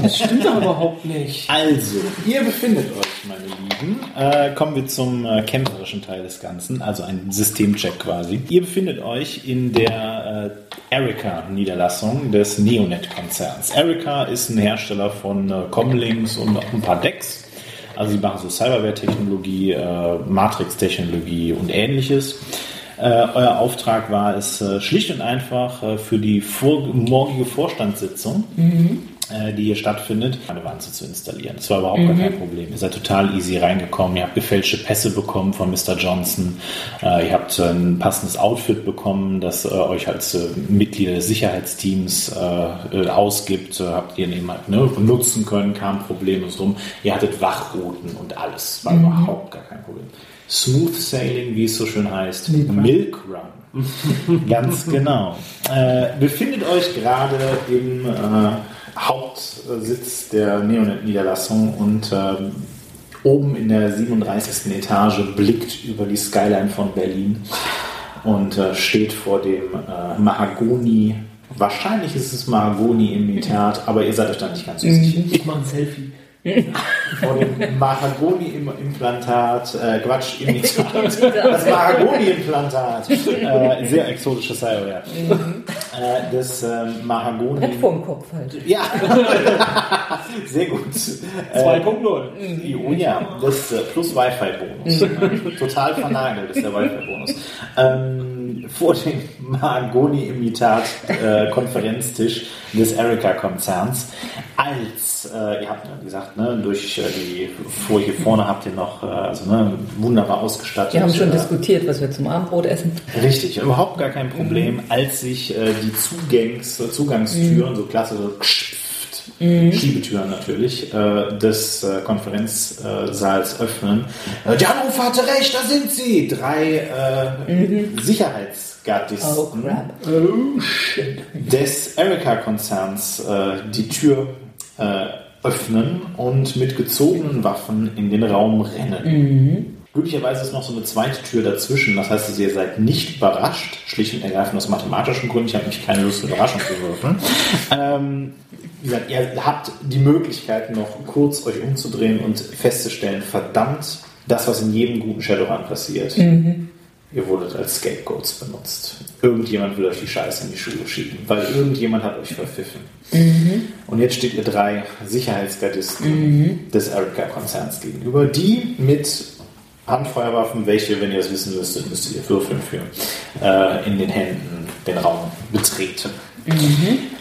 Speaker 3: das stimmt doch überhaupt nicht.
Speaker 2: Also, ihr befindet euch, meine Lieben, äh, kommen wir zum äh, kämpferischen Teil des Ganzen, also ein Systemcheck quasi. Ihr befindet euch in der äh, Erica-Niederlassung des Neonet-Konzerns. Erica ist ein Hersteller von äh, Comlinks und auch ein paar Decks. Also sie machen so Cyberware-Technologie, äh, Matrix-Technologie und ähnliches. Äh, euer Auftrag war es äh, schlicht und einfach äh, für die vor morgige Vorstandssitzung, äh, die hier stattfindet, eine Wanze zu installieren. Das war überhaupt gar kein Problem. Ihr seid total easy reingekommen. Ihr habt gefälschte Pässe bekommen von Mr. Johnson. Äh, ihr habt äh, ein passendes Outfit bekommen, das äh, euch als äh, Mitglieder des Sicherheitsteams äh, äh, ausgibt. Äh, habt ihr eben halt ne, nutzen können, kam problemlos rum. Ihr hattet Wachrouten und alles. War überhaupt gar kein Problem. Smooth Sailing, wie es so schön heißt. Milk Run. <laughs> Ganz genau. Äh, befindet euch gerade im äh, Hauptsitz der Neonet-Niederlassung und ähm, oben in der 37. Etage blickt über die Skyline von Berlin und äh, steht vor dem äh, Mahagoni. Wahrscheinlich ist es Mahagoni-Imitat, aber ihr seid euch da nicht ganz so sicher
Speaker 3: Ich mache ein Selfie.
Speaker 2: von dem Mahagoni-Implantat, äh, Quatsch, Imitat, <laughs> das Mahagoni-Implantat, äh, sehr exotisches Cyberware, äh, das ähm, Mahagoni,
Speaker 1: Hat vor dem Kopf halt.
Speaker 2: ja, <laughs> sehr gut, äh,
Speaker 3: 2.0.
Speaker 2: Oh ja, das äh, plus Wi-Fi-Bonus. Äh, Total vernagelt ist der Wi-Fi-Bonus. Ähm, vor dem Mahagoni-Imitat-Konferenztisch <laughs> des Erica-Konzerns. Als, äh, ihr habt, ja, gesagt, ne, durch äh, die Folie vorne habt ihr noch äh, also, ne, wunderbar ausgestattet.
Speaker 1: Wir haben schon
Speaker 2: äh,
Speaker 1: diskutiert, was wir zum Abendbrot essen.
Speaker 2: Richtig, überhaupt gar kein Problem, als sich äh, die Zugängs Zugangstüren, so klassische Schiebetüren natürlich, äh, des äh, Konferenzsaals öffnen. Äh, der Anrufer hatte recht, da sind sie! Drei äh, Sicherheitsgardisten
Speaker 1: Oh, crap.
Speaker 2: des Erica-Konzerns äh, die Tür äh, öffnen und mit gezogenen Waffen in den Raum rennen. Glücklicherweise ist noch so eine zweite Tür dazwischen. Das heißt, ihr seid nicht überrascht, schlicht und ergreifend aus mathematischen Gründen. Ich habe nämlich keine Lust, Überraschung zu würfeln. <laughs> Ähm, wie gesagt, ihr habt die Möglichkeit, noch kurz euch umzudrehen und festzustellen, verdammt, das, was in jedem guten Shadowrun passiert. Ihr wurdet als Scapegoats benutzt. Irgendjemand will euch die Scheiße in die Schuhe schieben, weil irgendjemand hat euch verpfiffen. Und jetzt steht ihr drei Sicherheitsgardisten des Erica-Konzerns gegenüber, die mit Handfeuerwaffen, welche, wenn ihr das wissen müsstet, müsstet ihr würfeln für, äh, in den Händen den Raum betreten.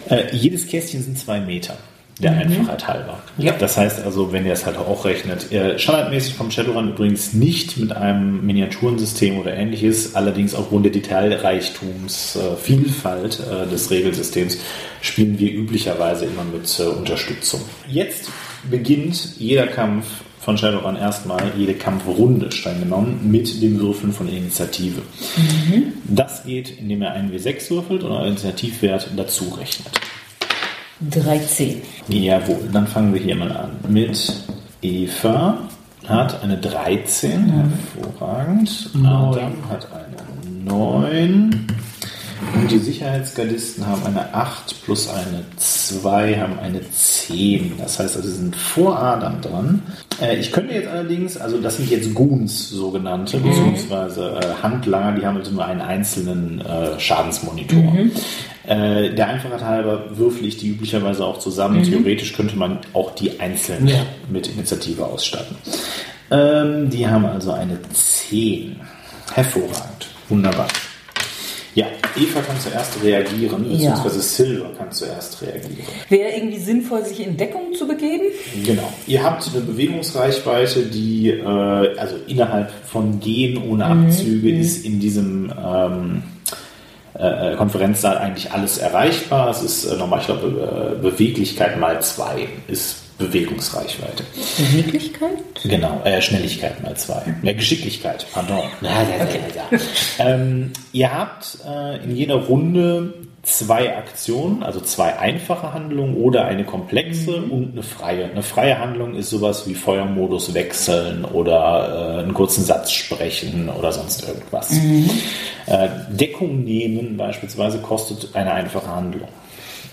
Speaker 2: Äh, jedes Kästchen sind zwei Meter. Der Einfachheit halber.
Speaker 1: Ja.
Speaker 2: Das heißt also, wenn ihr es halt auch rechnet, äh, standardmäßig vom Shadowrun übrigens nicht mit einem Miniaturensystem oder ähnliches, allerdings aufgrund der Detailreichtums, äh, Vielfalt äh, des Regelsystems spielen wir üblicherweise immer mit äh, Unterstützung. Jetzt beginnt jeder Kampf von Shadowrun erstmal, jede Kampfrunde streng genommen, mit dem Würfeln von Initiative. Das geht, indem er einen W6 würfelt und einen Initiativwert dazu rechnet.
Speaker 1: 13.
Speaker 2: Jawohl, dann fangen wir hier mal an mit Eva. Hat eine 13, hervorragend. Adam hat eine 9. Und die Sicherheitsgardisten haben eine 8 plus eine 2, haben eine 10. Das heißt, also sie sind vor Adam dran. Äh, ich könnte jetzt allerdings, also das sind jetzt Goons, sogenannte, beziehungsweise äh, Handlanger, die haben also nur einen einzelnen äh, Schadensmonitor. Äh, der Einfachheit halber würfel ich die üblicherweise auch zusammen. Theoretisch könnte man auch die einzeln
Speaker 3: Ja.
Speaker 2: mit Initiative ausstatten. Ähm, die haben also eine 10. Hervorragend. Wunderbar. Ja, Eva kann zuerst reagieren, beziehungsweise Silver kann zuerst reagieren.
Speaker 1: Wäre irgendwie sinnvoll, sich in Deckung zu begeben?
Speaker 2: Genau. Ihr habt eine Bewegungsreichweite, die äh, also innerhalb von Gehen ohne Abzüge ist in diesem ähm, äh, Konferenzsaal eigentlich alles erreichbar. Es ist äh, nochmal, ich glaube, äh, Beweglichkeit mal zwei ist Bewegungsreichweite.
Speaker 1: Beweglichkeit?
Speaker 2: Genau, äh, Schnelligkeit mal zwei. Ja, Geschicklichkeit, pardon. Ja, ja, ja, ja, ja. Ähm, ihr habt äh, in jeder Runde zwei Aktionen, also zwei einfache Handlungen oder eine komplexe und eine freie. Eine freie Handlung ist sowas wie Feuermodus wechseln oder äh, einen kurzen Satz sprechen oder sonst irgendwas. Äh, Deckung nehmen beispielsweise kostet eine einfache Handlung.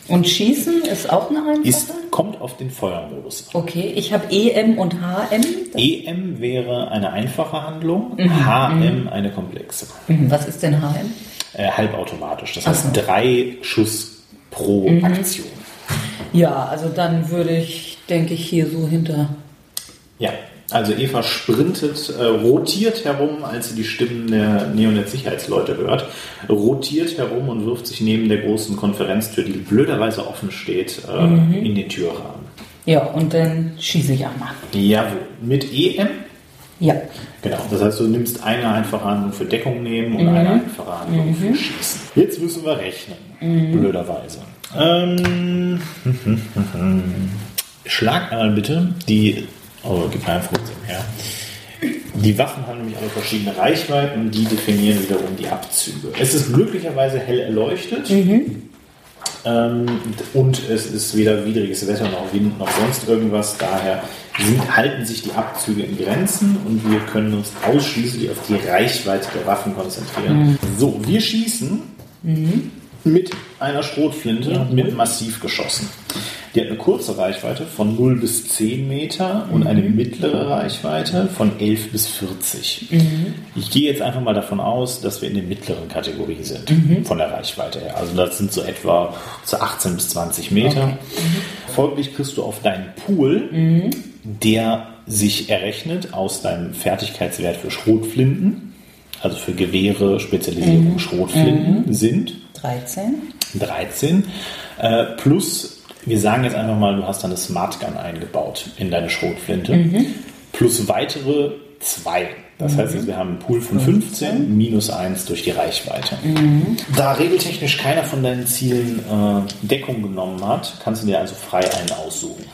Speaker 1: Und Schießen ist auch eine einfache?
Speaker 2: Ist, kommt auf den Feuermodus an.
Speaker 1: okay, ich habe EM und HM.
Speaker 2: EM wäre eine einfache Handlung, HM eine komplexe.
Speaker 1: Mhm, Was ist denn HM?
Speaker 2: Äh, halbautomatisch. Das heißt
Speaker 1: so.
Speaker 2: drei Schuss pro Aktion.
Speaker 1: Ja, also dann würde ich, denke ich, hier so hinter.
Speaker 2: Ja, also Eva sprintet, äh, rotiert herum, als sie die Stimmen der Neonet-Sicherheitsleute hört, rotiert herum und wirft sich neben der großen Konferenztür, die blöderweise offen steht, äh, in den Türrahmen.
Speaker 1: Ja, und dann schieße ich einmal.
Speaker 2: Jawohl, mit EM.
Speaker 1: Ja.
Speaker 2: Genau, das heißt, du nimmst eine einfache Handlung für Deckung nehmen und eine einfache Handlung für Schießen. Jetzt müssen wir rechnen, blöderweise. Ähm, <laughs> schlag einmal bitte die, oh, gib mal einen 15 her. Die Waffen haben nämlich alle verschiedene Reichweiten und die definieren wiederum die Abzüge. Es ist glücklicherweise hell erleuchtet. Ähm, und es ist weder widriges Wetter noch Wind noch sonst irgendwas. Daher sind, halten sich die Abzüge in Grenzen und wir können uns ausschließlich auf die Reichweite der Waffen konzentrieren. So, wir schießen mit einer Schrotflinte mit Massivgeschossen. Die hat eine kurze Reichweite von 0 bis 10 Meter und eine mittlere Reichweite von 11 bis 40. Ich gehe jetzt einfach mal davon aus, dass wir in der mittleren Kategorie sind, von der Reichweite her. Also das sind so etwa zu 18 bis 20 Meter. Folglich kriegst du auf deinen Pool, der sich errechnet aus deinem Fertigkeitswert für Schrotflinten, also für Gewehre, Spezialisierung Schrotflinten sind
Speaker 1: 13.
Speaker 2: 13. Äh, plus, wir sagen jetzt einfach mal, du hast eine Smart Gun eingebaut in deine Schrotflinte. Plus weitere zwei. Das heißt, also, wir haben einen Pool von 15 minus 1 durch die Reichweite. Da regeltechnisch keiner von deinen Zielen äh, Deckung genommen hat, kannst du dir also frei einen aussuchen.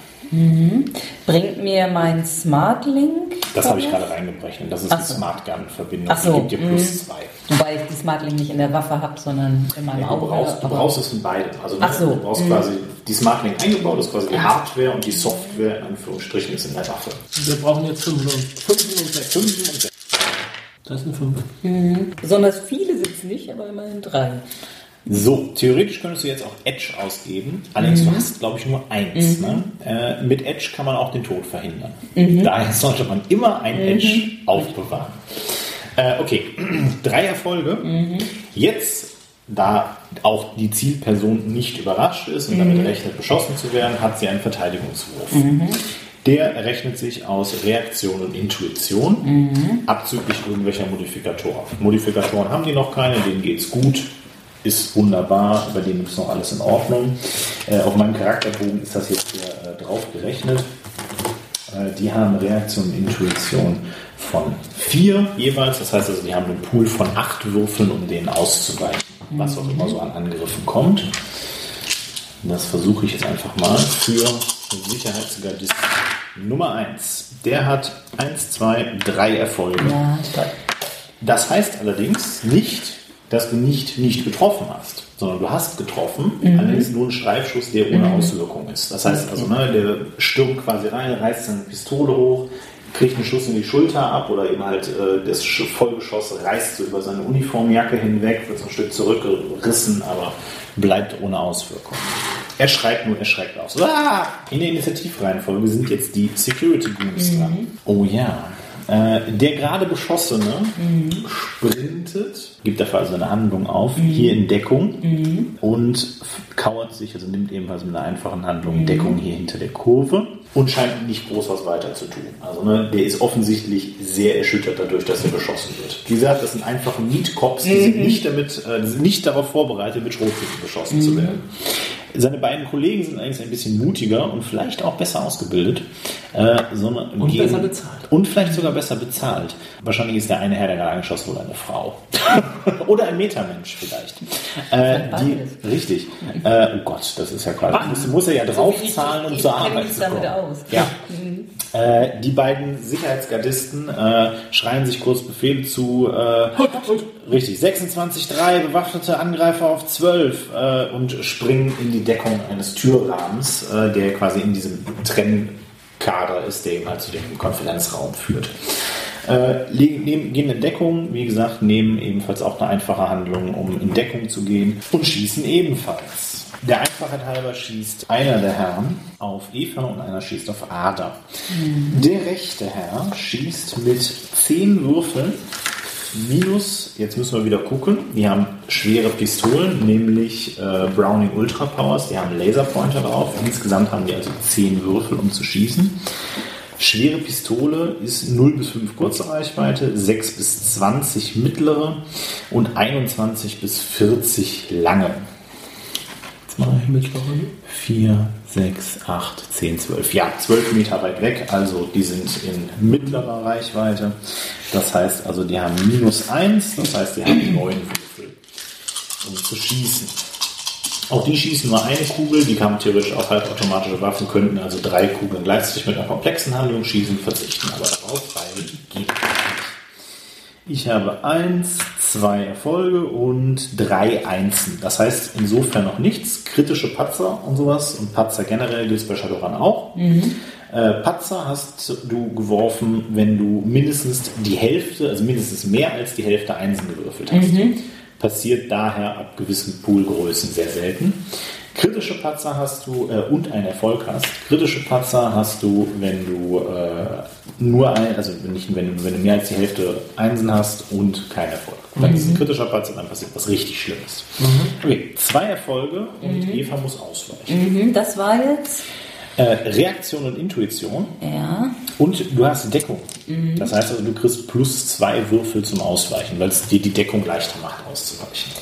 Speaker 1: Bringt mir mein Smart Link.
Speaker 2: Das habe ich gerade reingeberechnet. Das ist
Speaker 1: Ach
Speaker 2: die
Speaker 1: so.
Speaker 2: Smart Gun-Verbindung.
Speaker 1: So,
Speaker 2: Die gibt dir plus zwei.
Speaker 1: Wobei ich die Smart Link nicht in der Waffe habe, sondern in meinem
Speaker 2: Du
Speaker 1: Auge.
Speaker 2: brauchst, du brauchst es von beiden. Also
Speaker 1: Ach so.
Speaker 2: du brauchst quasi die Smart Link eingebaut, ist quasi die Hardware und die Software in Anführungsstrichen ist in der Waffe.
Speaker 3: Wir brauchen jetzt 5 und 5 und 6.
Speaker 2: Fünf und sechs.
Speaker 3: Das sind 5.
Speaker 1: Besonders viele sind es nicht, aber immerhin drei.
Speaker 2: So, theoretisch könntest du jetzt auch Edge ausgeben. Allerdings, du hast, glaube ich, nur eins. Ne? Äh, mit Edge kann man auch den Tod verhindern. Daher sollte man immer ein Edge aufbewahren. Äh, okay, <clears throat> drei Erfolge. Jetzt, da auch die Zielperson nicht überrascht ist und damit rechnet, beschossen zu werden, hat sie einen Verteidigungswurf. Der errechnet sich aus Reaktion und Intuition, abzüglich irgendwelcher Modifikatoren. Modifikatoren haben die noch keine, denen geht's gut, ist wunderbar, bei denen ist noch alles in Ordnung. Äh, auf meinem Charakterbogen ist das jetzt hier äh, drauf gerechnet. Äh, die haben Reaktion und Intuition von vier jeweils, das heißt also, die haben einen Pool von acht Würfeln, um denen auszuweichen, was auch immer so an Angriffen kommt. Und das versuche ich jetzt einfach mal für Sicherheitsgardist Nummer 1. Der hat 1, 2, 3 Erfolge.
Speaker 1: Ja.
Speaker 2: Das heißt allerdings nicht, dass du nicht nicht getroffen hast, sondern du hast getroffen, allerdings nur ein Streifschuss, der ohne Auswirkung ist. Das heißt also, ne, der stürmt quasi rein, reißt seine Pistole hoch, kriegt einen Schuss in die Schulter ab oder eben halt äh, das Sch- Vollgeschoss reißt so über seine Uniformjacke hinweg, wird so ein Stück zurückgerissen, aber bleibt ohne Auswirkung. Er schreit nur, er schreckt aus. Ah! In der Initiativreihenfolge sind jetzt die Security Goons dran. Oh ja. Äh, der gerade Beschossene sprintet, gibt dafür also eine Handlung auf, hier in Deckung und f- kauert sich, also nimmt ebenfalls mit einer einfachen Handlung Deckung hier hinter der Kurve und scheint nicht groß was weiter zu tun. Also ne, der ist offensichtlich sehr erschüttert dadurch, dass er beschossen wird. Wie gesagt, das sind einfache Meat-Cops, die sind nicht damit, äh, sind nicht darauf vorbereitet, mit Schrotflinten beschossen zu werden. Seine beiden Kollegen sind allerdings ein bisschen mutiger und vielleicht auch besser ausgebildet. Äh, sondern
Speaker 3: Und
Speaker 2: gehen-
Speaker 3: besser bezahlt.
Speaker 2: Und vielleicht sogar besser bezahlt. Wahrscheinlich ist der eine Herr, der gerade angeschossen wurde, eine Frau. <laughs> <laughs> Oder ein Metamensch vielleicht. Äh, die, richtig. Äh, oh Gott, das ist ja quasi. Muss, muss er ja draufzahlen, um zur Arbeit zu kommen.
Speaker 1: aus.
Speaker 2: Ja. <laughs> Äh, die beiden Sicherheitsgardisten äh, schreien sich kurz Befehle zu. Äh, Richtig, 26-3, bewaffnete Angreifer auf 12 äh, und springen in die Deckung eines Türrahmens, der quasi in diesem Trennkader ist, der eben halt zu dem Konferenzraum führt. Äh, nehmen, gehen in Deckung, wie gesagt, nehmen ebenfalls auch eine einfache Handlung, um in Deckung zu gehen und schießen ebenfalls. Der Einfachheit halber schießt einer der Herren auf Eva und einer schießt auf Ada. Der rechte Herr schießt mit 10 Würfeln minus, jetzt müssen wir wieder gucken, die haben schwere Pistolen, nämlich äh, Browning Ultra Powers, die haben Laserpointer drauf. Insgesamt haben die also 10 Würfel, um zu schießen. Schwere Pistole ist 0 bis 5 kurze Reichweite, 6 bis 20 mittlere und 21 bis 40 lange. Jetzt mache ich
Speaker 3: Mittleren.
Speaker 2: 4, 6, 8, 10, 12. Ja, 12 Meter weit weg, also die sind in mittlerer Reichweite. Das heißt also, die haben minus 1, das heißt, die haben 9 Würfel, um zu schießen. Auch die schießen nur eine Kugel, die haben theoretisch auch halbautomatische Waffen, könnten also drei Kugeln gleichzeitig mit einer komplexen Handlung schießen, verzichten aber darauf, weil geht nicht. Ich habe eins, zwei Erfolge und drei Einsen. Das heißt insofern noch nichts. Kritische Patzer und sowas und Patzer generell gilt es bei Shadowrun auch. Äh, Patzer hast du geworfen, wenn du mindestens die Hälfte, also mindestens mehr als die Hälfte Einsen gewürfelt hast. Passiert daher ab gewissen Poolgrößen sehr selten. Kritische Patzer hast du äh, und einen Erfolg hast. Kritische Patzer hast du, wenn du äh, nur ein, also nicht, wenn du, wenn du mehr als die Hälfte Einsen hast und keinen Erfolg. Dann ist es ein kritischer Patzer, dann passiert was richtig Schlimmes. Okay, zwei Erfolge und Eva muss ausweichen.
Speaker 1: Mhm, das war jetzt.
Speaker 2: Äh, Reaktion und Intuition
Speaker 1: Ja.
Speaker 2: Und du hast Deckung. Das heißt also, du kriegst plus zwei Würfel zum Ausweichen, weil es dir die Deckung leichter macht, auszuweichen.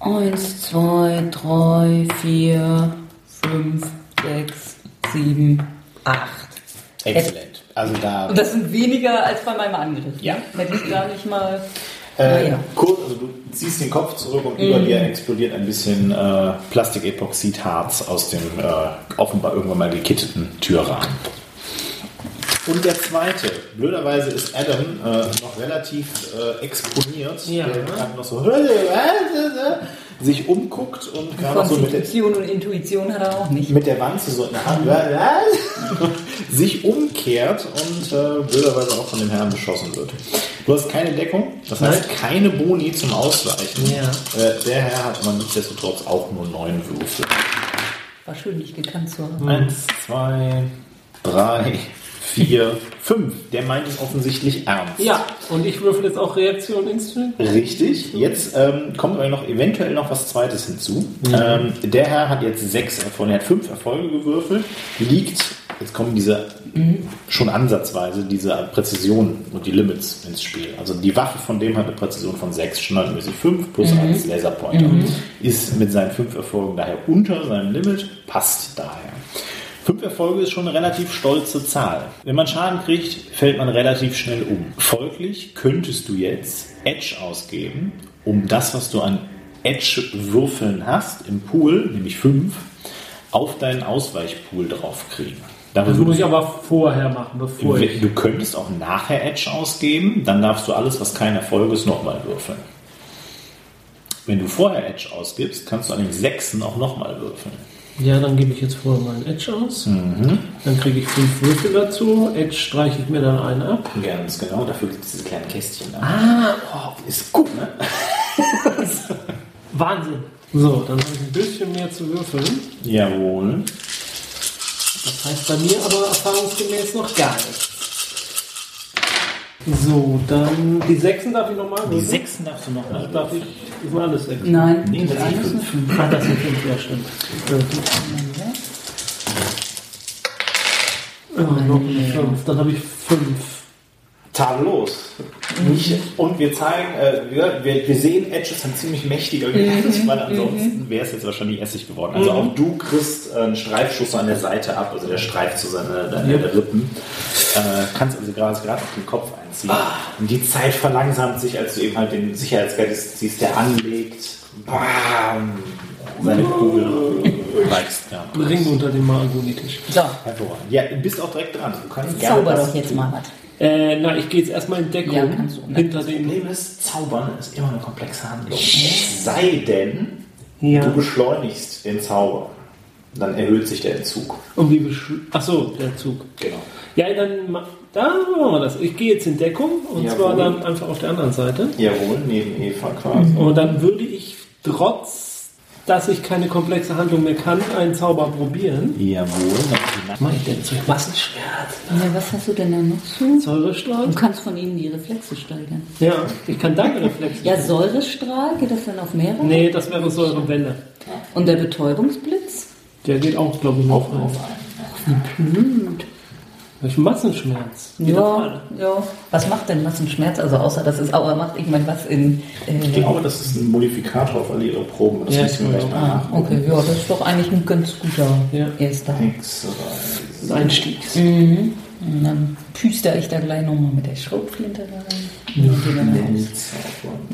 Speaker 1: Eins, zwei, drei, vier, fünf, sechs, sieben, acht.
Speaker 2: Exzellent. Also da
Speaker 1: Und das sind weniger als bei meinem Angriff.
Speaker 2: Ja.
Speaker 1: Ne? Hätte ich gar nicht mal.
Speaker 2: Äh,
Speaker 1: naja.
Speaker 2: kurz, also du ziehst den Kopf zurück und über dir explodiert ein bisschen äh, Plastikepoxidharz aus dem äh, offenbar irgendwann mal gekitteten Türrahmen. Und der zweite, blöderweise ist Adam äh, noch relativ äh, exponiert,
Speaker 3: Ja.
Speaker 2: der gerade noch so <laughs> sich umguckt und gerade so mit der,
Speaker 1: Konstitution und Intuition hat er auch nicht.
Speaker 2: mit der Wanze so in der Hand <laughs> sich umkehrt und äh, blöderweise auch von dem Herrn beschossen wird. Du hast keine Deckung, das heißt keine Boni zum Ausweichen.
Speaker 3: Ja.
Speaker 2: Äh, der Herr hat aber nichtsdestotrotz auch nur neun Würfel.
Speaker 1: War schön, dich gekannt zu haben.
Speaker 2: Eins, zwei, drei, vier, fünf. Der meint es offensichtlich ernst.
Speaker 3: Ja, und ich würfel jetzt auch Reaktion Instinct.
Speaker 2: Richtig. Jetzt ähm, kommt aber noch eventuell noch was Zweites hinzu. Ähm, der Herr hat jetzt sechs Erfolge, er hat fünf Erfolge gewürfelt, liegt, jetzt kommen diese schon ansatzweise diese Präzision und die Limits ins Spiel. Also die Waffe von dem hat eine Präzision von sechs, standardmäßig fünf plus eins Laserpointer. Ist mit seinen fünf Erfolgen daher unter seinem Limit, passt daher. Fünf Erfolge ist schon eine relativ stolze Zahl. Wenn man Schaden kriegt, fällt man relativ schnell um. Folglich könntest du jetzt Edge ausgeben, um das, was du an Edge-Würfeln hast im Pool, nämlich fünf, auf deinen Ausweichpool draufkriegen. Dafür
Speaker 3: Das muss ich aber vorher machen, bevor ich.
Speaker 2: du könntest auch nachher Edge ausgeben, dann darfst du alles, was kein Erfolg ist, nochmal würfeln. Wenn du vorher Edge ausgibst, kannst du an den Sechsen auch nochmal würfeln.
Speaker 3: Ja, dann gebe ich jetzt vorher mal einen Edge aus. Dann kriege ich fünf Würfel dazu. Edge streiche ich mir dann einen ab.
Speaker 2: Ganz genau, dafür gibt es diese kleinen Kästchen. Da.
Speaker 3: Ah, oh,
Speaker 2: Ist gut, ne? <laughs>
Speaker 3: Wahnsinn. So, dann habe ich ein bisschen mehr zu würfeln.
Speaker 2: Jawohl.
Speaker 3: Heißt bei mir aber erfahrungsgemäß noch gar nichts. So, dann die Sechsen darf ich nochmal
Speaker 2: Die? Sechsen darfst du nochmal
Speaker 3: Das darf ich, das sind alles Sechsen.
Speaker 1: Nein,
Speaker 2: Nee, das
Speaker 1: das
Speaker 2: ist
Speaker 1: ist
Speaker 2: fünf.
Speaker 3: Ah, das sind fünf, ja stimmt. Oh, noch eine fünf. Dann habe ich fünf.
Speaker 2: Tadellos. Nicht, und wir zeigen, äh, wir, wir, wir sehen, Edge ist ein ziemlich mächtiger Gegner, weil ansonsten wäre es jetzt wahrscheinlich Essig geworden. Also auch du kriegst äh, einen Streifschuss an der Seite ab, also der streift so seine, deine
Speaker 3: Ja.
Speaker 2: Rippen. Äh, kannst also gerade gerade auf den Kopf einziehen. Und die Zeit verlangsamt sich, als du eben halt den Sicherheitsgeist siehst, der anlegt. Bam! Seine Kugel reißt. Ja.
Speaker 3: Ring unter dem Margonitisch.
Speaker 1: So,
Speaker 2: Hervorragend. Ja, du bist auch direkt dran. Du kannst gerne
Speaker 1: zauber doch jetzt mal was.
Speaker 3: Äh, na, ich gehe jetzt erstmal in Deckung.
Speaker 1: Ja, kannst du, ne?
Speaker 3: Hinter
Speaker 2: Das
Speaker 3: dem.
Speaker 2: Problem ist, Zaubern ist immer eine komplexe Handlung. Es sei denn,
Speaker 3: Ja.
Speaker 2: du beschleunigst den Zauber. Dann erhöht sich der Entzug.
Speaker 3: Und wie besch Ach so, der Zug.
Speaker 2: Genau.
Speaker 3: Ja, dann da machen wir das. Ich gehe jetzt in Deckung und
Speaker 2: Jawohl.
Speaker 3: zwar dann einfach auf der anderen Seite.
Speaker 2: Jawohl, neben Eva quasi.
Speaker 3: Und dann würde ich trotz, dass ich keine komplexe Handlung mehr kann, einen Zauber probieren.
Speaker 2: Jawohl.
Speaker 3: Was mache ich denn zu Massenschwert?
Speaker 1: Ja, was hast du denn da noch so?
Speaker 3: Säurestrahl?
Speaker 1: Du kannst von ihnen die Reflexe steigern.
Speaker 3: Ja, ich kann deine Reflexe.
Speaker 1: Ja, Säurestrahl, geht das dann auf mehrere?
Speaker 3: Nee, das wäre Säurewelle.
Speaker 1: Und der Betäubungsblitz?
Speaker 3: Der geht auch, glaube ich, noch auf.
Speaker 1: Blöd.
Speaker 3: Welchen Massenschmerz?
Speaker 1: Ja, ja. Was macht denn Massenschmerz? Also außer dass es Auer macht, ich meine, was in...
Speaker 2: Ich
Speaker 1: Äh,
Speaker 2: glaube, das ist ein Modifikator auf alle ihre Proben. Das
Speaker 3: Ja,
Speaker 2: müssen wir
Speaker 3: ich
Speaker 2: gleich mal
Speaker 1: ah, okay, ja, das ist doch eigentlich ein ganz guter
Speaker 3: Ja.
Speaker 1: erster.
Speaker 3: Einstieg.
Speaker 1: Mhm. Und dann püster ich da gleich nochmal mit der Schrotflinte da rein.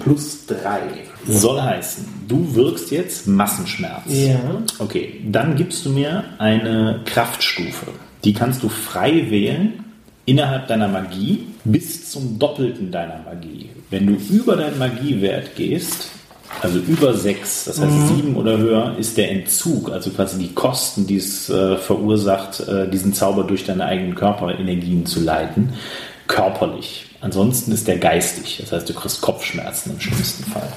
Speaker 2: Plus drei. Soll heißen, du wirkst jetzt Massenschmerz.
Speaker 3: Ja.
Speaker 2: Okay, dann gibst du mir eine Kraftstufe. Die kannst du frei wählen innerhalb deiner Magie bis zum Doppelten deiner Magie. Wenn du über deinen Magiewert gehst, also über 6, das heißt 7 oder höher, ist der Entzug, also quasi die Kosten, die es äh, verursacht, äh, diesen Zauber durch deine eigenen Körperenergien zu leiten, körperlich. Ansonsten ist der geistig, das heißt, du kriegst Kopfschmerzen im schlimmsten Fall.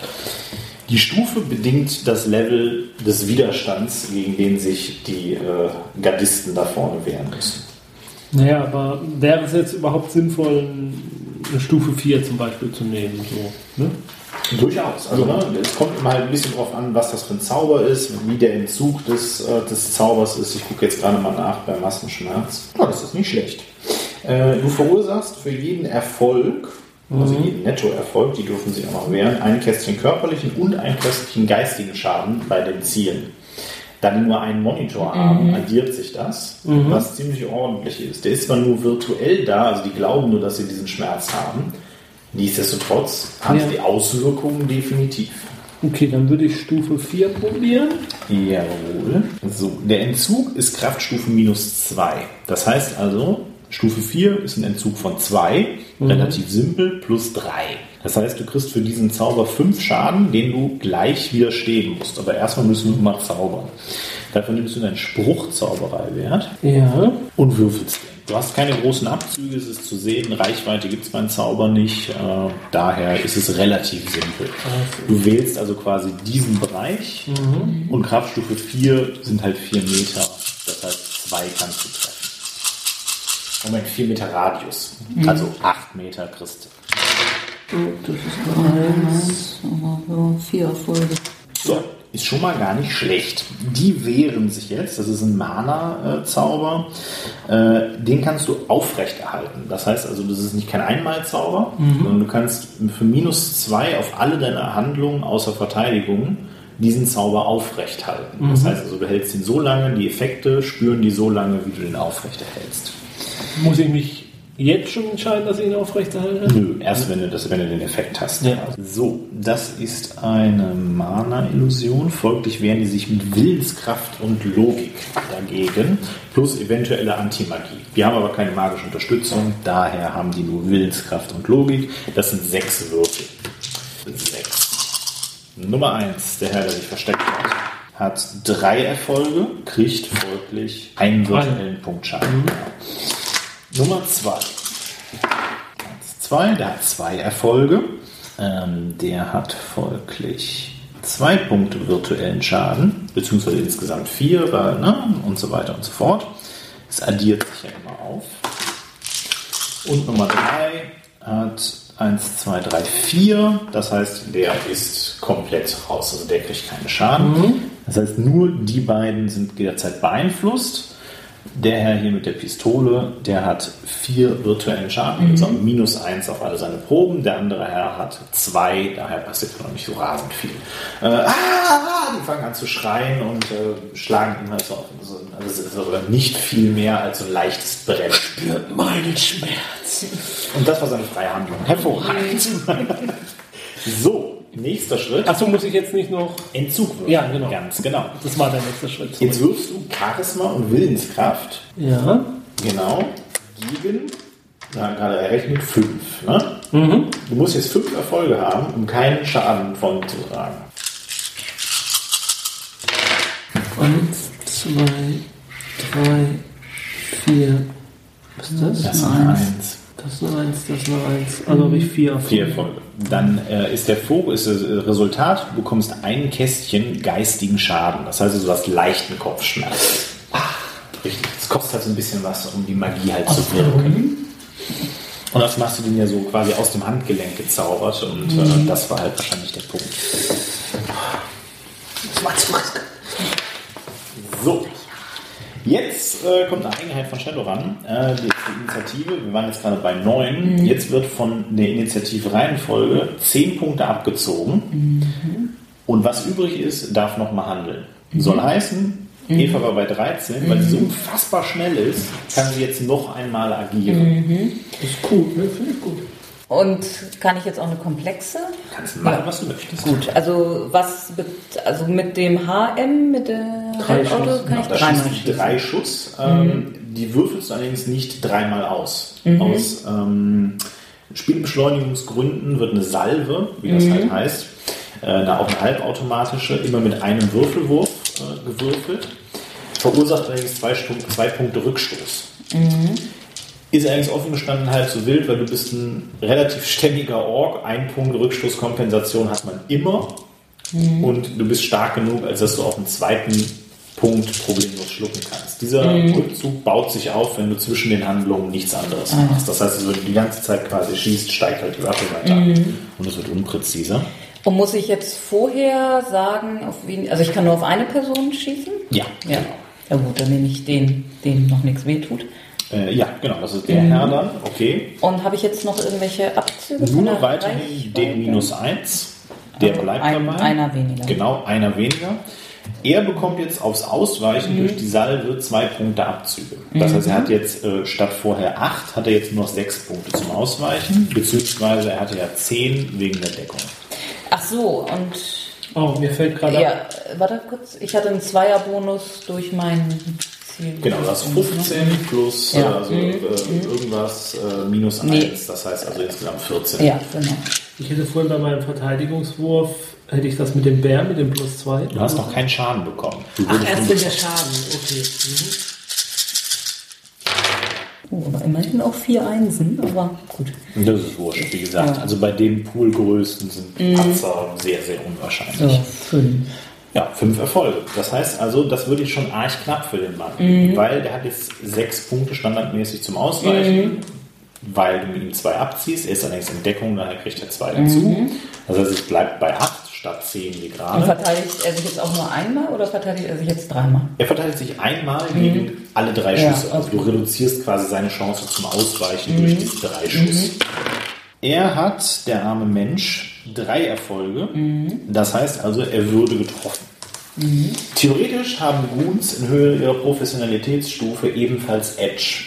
Speaker 2: Die Stufe bedingt das Level des Widerstands, gegen den sich die äh, Gardisten da vorne wehren müssen.
Speaker 3: Naja, aber wäre es jetzt überhaupt sinnvoll, eine Stufe 4 zum Beispiel zu nehmen? So, ne?
Speaker 2: Durchaus. Also ne, es kommt immer halt ein bisschen drauf an, was das für ein Zauber ist, wie der Entzug des, äh, des Zaubers ist. Ich gucke jetzt gerade mal nach bei Massenschmerz. Oh, das ist nicht schlecht. Äh, du verursachst für jeden Erfolg, also jeden Nettoerfolg, die dürfen sich auch noch wehren, ein Kästchen körperlichen und ein Kästchen geistigen Schaden bei den Zielen. Da die nur einen Monitor haben, addiert sich das, was ziemlich ordentlich ist. Der ist zwar nur virtuell da, also die glauben nur, dass sie diesen Schmerz haben. Nichtsdestotrotz hat
Speaker 3: Ja.
Speaker 2: die Auswirkungen definitiv.
Speaker 3: Okay, dann würde ich Stufe 4 probieren.
Speaker 2: Jawohl. So, der Entzug ist Kraftstufe minus 2. Das heißt also, Stufe 4 ist ein Entzug von 2, relativ simpel, plus 3. Das heißt, du kriegst für diesen Zauber 5 Schaden, den du gleich widerstehen musst. Aber erstmal müssen wir mal zaubern. Dafür nimmst du deinen Spruchzaubereiwert
Speaker 3: Ja.
Speaker 2: und würfelst den. Du hast keine großen Abzüge, es ist zu sehen, Reichweite gibt es beim Zauber nicht, äh, daher ist es relativ simpel. Du wählst also quasi diesen Bereich und Kraftstufe 4 sind halt 4 Meter, das heißt 2 kannst du treffen. Moment, 4 Meter Radius, also 8 Meter kriegst du.
Speaker 3: Das ist eins.
Speaker 1: Aber ja, vier Erfolge.
Speaker 2: So, ist schon mal gar nicht schlecht. Die wehren sich jetzt, das ist ein Mana-Zauber, äh, den kannst du aufrechterhalten. Das heißt also, das ist nicht kein Einmalzauber, sondern du kannst für minus zwei auf alle deine Handlungen außer Verteidigung diesen Zauber aufrechthalten. Das heißt also, du hältst ihn so lange, die Effekte spüren die so lange, wie du den aufrechterhältst.
Speaker 3: Muss ich mich jetzt schon entscheiden, dass ich ihn aufrechterhalte?
Speaker 2: Nö, erst wenn du, das, wenn du den Effekt hast.
Speaker 3: Ja.
Speaker 2: So, das ist eine Mana-Illusion. Folglich wehren die sich mit Willenskraft und Logik dagegen, plus eventuelle Antimagie. Wir haben aber keine magische Unterstützung, daher haben die nur Willenskraft und Logik. Das sind sechs Würfel. Sechs. Nummer eins, der Herr, der sich versteckt hat, hat drei Erfolge, kriegt folglich einen virtuellen Punkt Schaden. Nummer zwei. Zwei, der hat zwei Erfolge. Ähm, der hat folglich zwei Punkte virtuellen Schaden, beziehungsweise insgesamt vier, weil, ne, und so weiter und so fort. Es addiert sich ja immer auf. Und Nummer drei hat eins, zwei, drei, vier. Das heißt, der ist komplett raus. Also der kriegt keine Schaden. Das heißt, nur die beiden sind jederzeit beeinflusst. Der Herr hier mit der Pistole, der hat vier virtuellen Schaden, also minus eins auf alle seine Proben. Der andere Herr hat zwei, daher passiert noch nicht so rasend viel. Äh, ah, die fangen an zu schreien und äh, schlagen halt so auf. Also, also es ist aber nicht viel mehr als so ein leichtes Brennen.
Speaker 3: Spürt meinen Schmerz.
Speaker 2: Und das war seine freie Handlung. Hervorragend. <laughs> so, nächster Schritt.
Speaker 3: Achso, muss ich jetzt nicht noch.
Speaker 2: Entzug. würfeln.
Speaker 3: Ja, genau.
Speaker 2: Ganz genau.
Speaker 3: Das war der nächste Schritt.
Speaker 2: Jetzt wirfst du Charisma und Willenskraft.
Speaker 3: Ja.
Speaker 2: Genau. Gegen, na, gerade errechnet, fünf. Ne? Du musst jetzt fünf Erfolge haben, um keinen Schaden von zu tragen.
Speaker 3: Eins, zwei, drei, vier, Was ist das?
Speaker 2: Das ist
Speaker 1: eine
Speaker 2: eine
Speaker 1: Eins.
Speaker 3: Das ist eine Eins, das ist eine Eins. Also habe ich vier.
Speaker 2: Vier Erfolge. Dann äh, ist der Fokus, ist das Resultat, du bekommst ein Kästchen geistigen Schaden. Das heißt, also, du hast leichten Kopfschmerz. Richtig. Es kostet halt so ein bisschen was, um die Magie halt zu wirken. Und das machst du dir ja so quasi aus dem Handgelenk gezaubert und äh, das war halt wahrscheinlich der Punkt. So. Jetzt äh, kommt eine Eigenheit von Shadowrun, äh, die, die Initiative. Wir waren jetzt gerade bei 9. Jetzt wird von der Initiativreihenfolge 10 Punkte abgezogen. Und was übrig ist, darf nochmal handeln. Soll heißen, Eva war bei 13, weil sie so unfassbar schnell ist, kann sie jetzt noch einmal agieren.
Speaker 3: Das ist gut, ne? Finde ich gut.
Speaker 1: Und kann ich jetzt auch eine komplexe?
Speaker 2: Kannst machen, was du möchtest.
Speaker 1: Gut, also was mit, also mit dem HM, mit der
Speaker 3: Drei Schuss,
Speaker 1: kann ich dreimal
Speaker 2: schießt
Speaker 1: schießen.
Speaker 2: drei Schuss. Ähm, Die würfelst du allerdings nicht dreimal aus. Aus ähm, Spielbeschleunigungsgründen wird eine Salve, wie das halt heißt, äh, da auch eine halbautomatische, immer mit einem Würfelwurf äh, gewürfelt. Verursacht allerdings zwei, zwei Punkte Rückstoß. Ist allerdings offen gestanden halb so wild, weil du bist ein relativ stämmiger Ork. Ein Punkt Rückstoßkompensation hat man immer. Und du bist stark genug, als dass du auch einen zweiten Punkt problemlos schlucken kannst. Dieser Rückzug baut sich auf, wenn du zwischen den Handlungen nichts anderes machst. Das heißt, wenn du die ganze Zeit quasi schießt, steigt halt die Waffe weiter. Und es wird unpräziser.
Speaker 1: Und muss ich jetzt vorher sagen, auf wen, also ich kann nur auf eine Person schießen?
Speaker 2: Ja,
Speaker 1: Ja. Ja gut, dann nehme ich den, dem noch nichts wehtut.
Speaker 2: Äh, ja, genau, das ist der Herr dann. Okay.
Speaker 1: Und habe ich jetzt noch irgendwelche Abzüge
Speaker 2: Nur weiterhin den minus 1. Der
Speaker 1: Also
Speaker 2: bleibt
Speaker 1: ein-
Speaker 2: dabei.
Speaker 1: einer weniger.
Speaker 2: Genau, einer weniger. Er bekommt jetzt aufs Ausweichen
Speaker 1: Mhm.
Speaker 2: durch die Salve zwei Punkte Abzüge. Das heißt, er hat jetzt äh, statt vorher acht, hat er jetzt nur noch sechs Punkte zum Ausweichen,
Speaker 1: Mhm.
Speaker 2: beziehungsweise er hatte ja zehn wegen der Deckung.
Speaker 1: Ach so, und
Speaker 3: Oh, mir fällt gerade
Speaker 1: ja,
Speaker 3: ab.
Speaker 1: äh, warte kurz, ich hatte einen Zweierbonus durch meinen Ziel.
Speaker 2: Genau, du hast 15 plus äh,
Speaker 1: Ja. Mhm.
Speaker 2: also, äh, irgendwas äh, minus
Speaker 1: Nee.
Speaker 2: 1, das heißt also insgesamt 14.
Speaker 1: Ja, genau.
Speaker 3: Ich hätte vorhin bei meinem Verteidigungswurf, hätte ich das mit dem Bär, mit dem plus zwei.
Speaker 2: Du hast noch keinen Schaden bekommen. Du
Speaker 3: Ach, erst mit der Schaden. Okay. Mhm.
Speaker 1: Oh, aber immerhin auch vier Einsen, aber gut.
Speaker 2: Das ist wurscht, wie gesagt.
Speaker 1: Ja.
Speaker 2: Also bei den Poolgrößen sind Patzer sehr, sehr unwahrscheinlich.
Speaker 1: So, fünf.
Speaker 2: Ja, fünf Erfolge. Das heißt also, das würde ich schon arg knapp für den Mann. Weil der hat jetzt sechs Punkte standardmäßig zum Ausweichen, weil du mit ihm zwei abziehst. Er ist allerdings in Deckung, daher kriegt er zwei dazu. Das heißt, es bleibt bei acht statt zehn wie
Speaker 1: Und
Speaker 2: gerade.
Speaker 1: verteidigt er sich jetzt auch nur einmal oder verteidigt er sich jetzt dreimal?
Speaker 2: Er verteidigt sich einmal gegen alle drei
Speaker 1: Ja,
Speaker 2: Schüsse. Also du reduzierst quasi seine Chance zum Ausweichen durch diese drei Schuss. Er hat, der arme Mensch, drei Erfolge. Das heißt also, er würde getroffen. Theoretisch haben Goons in Höhe ihrer Professionalitätsstufe ebenfalls Edge.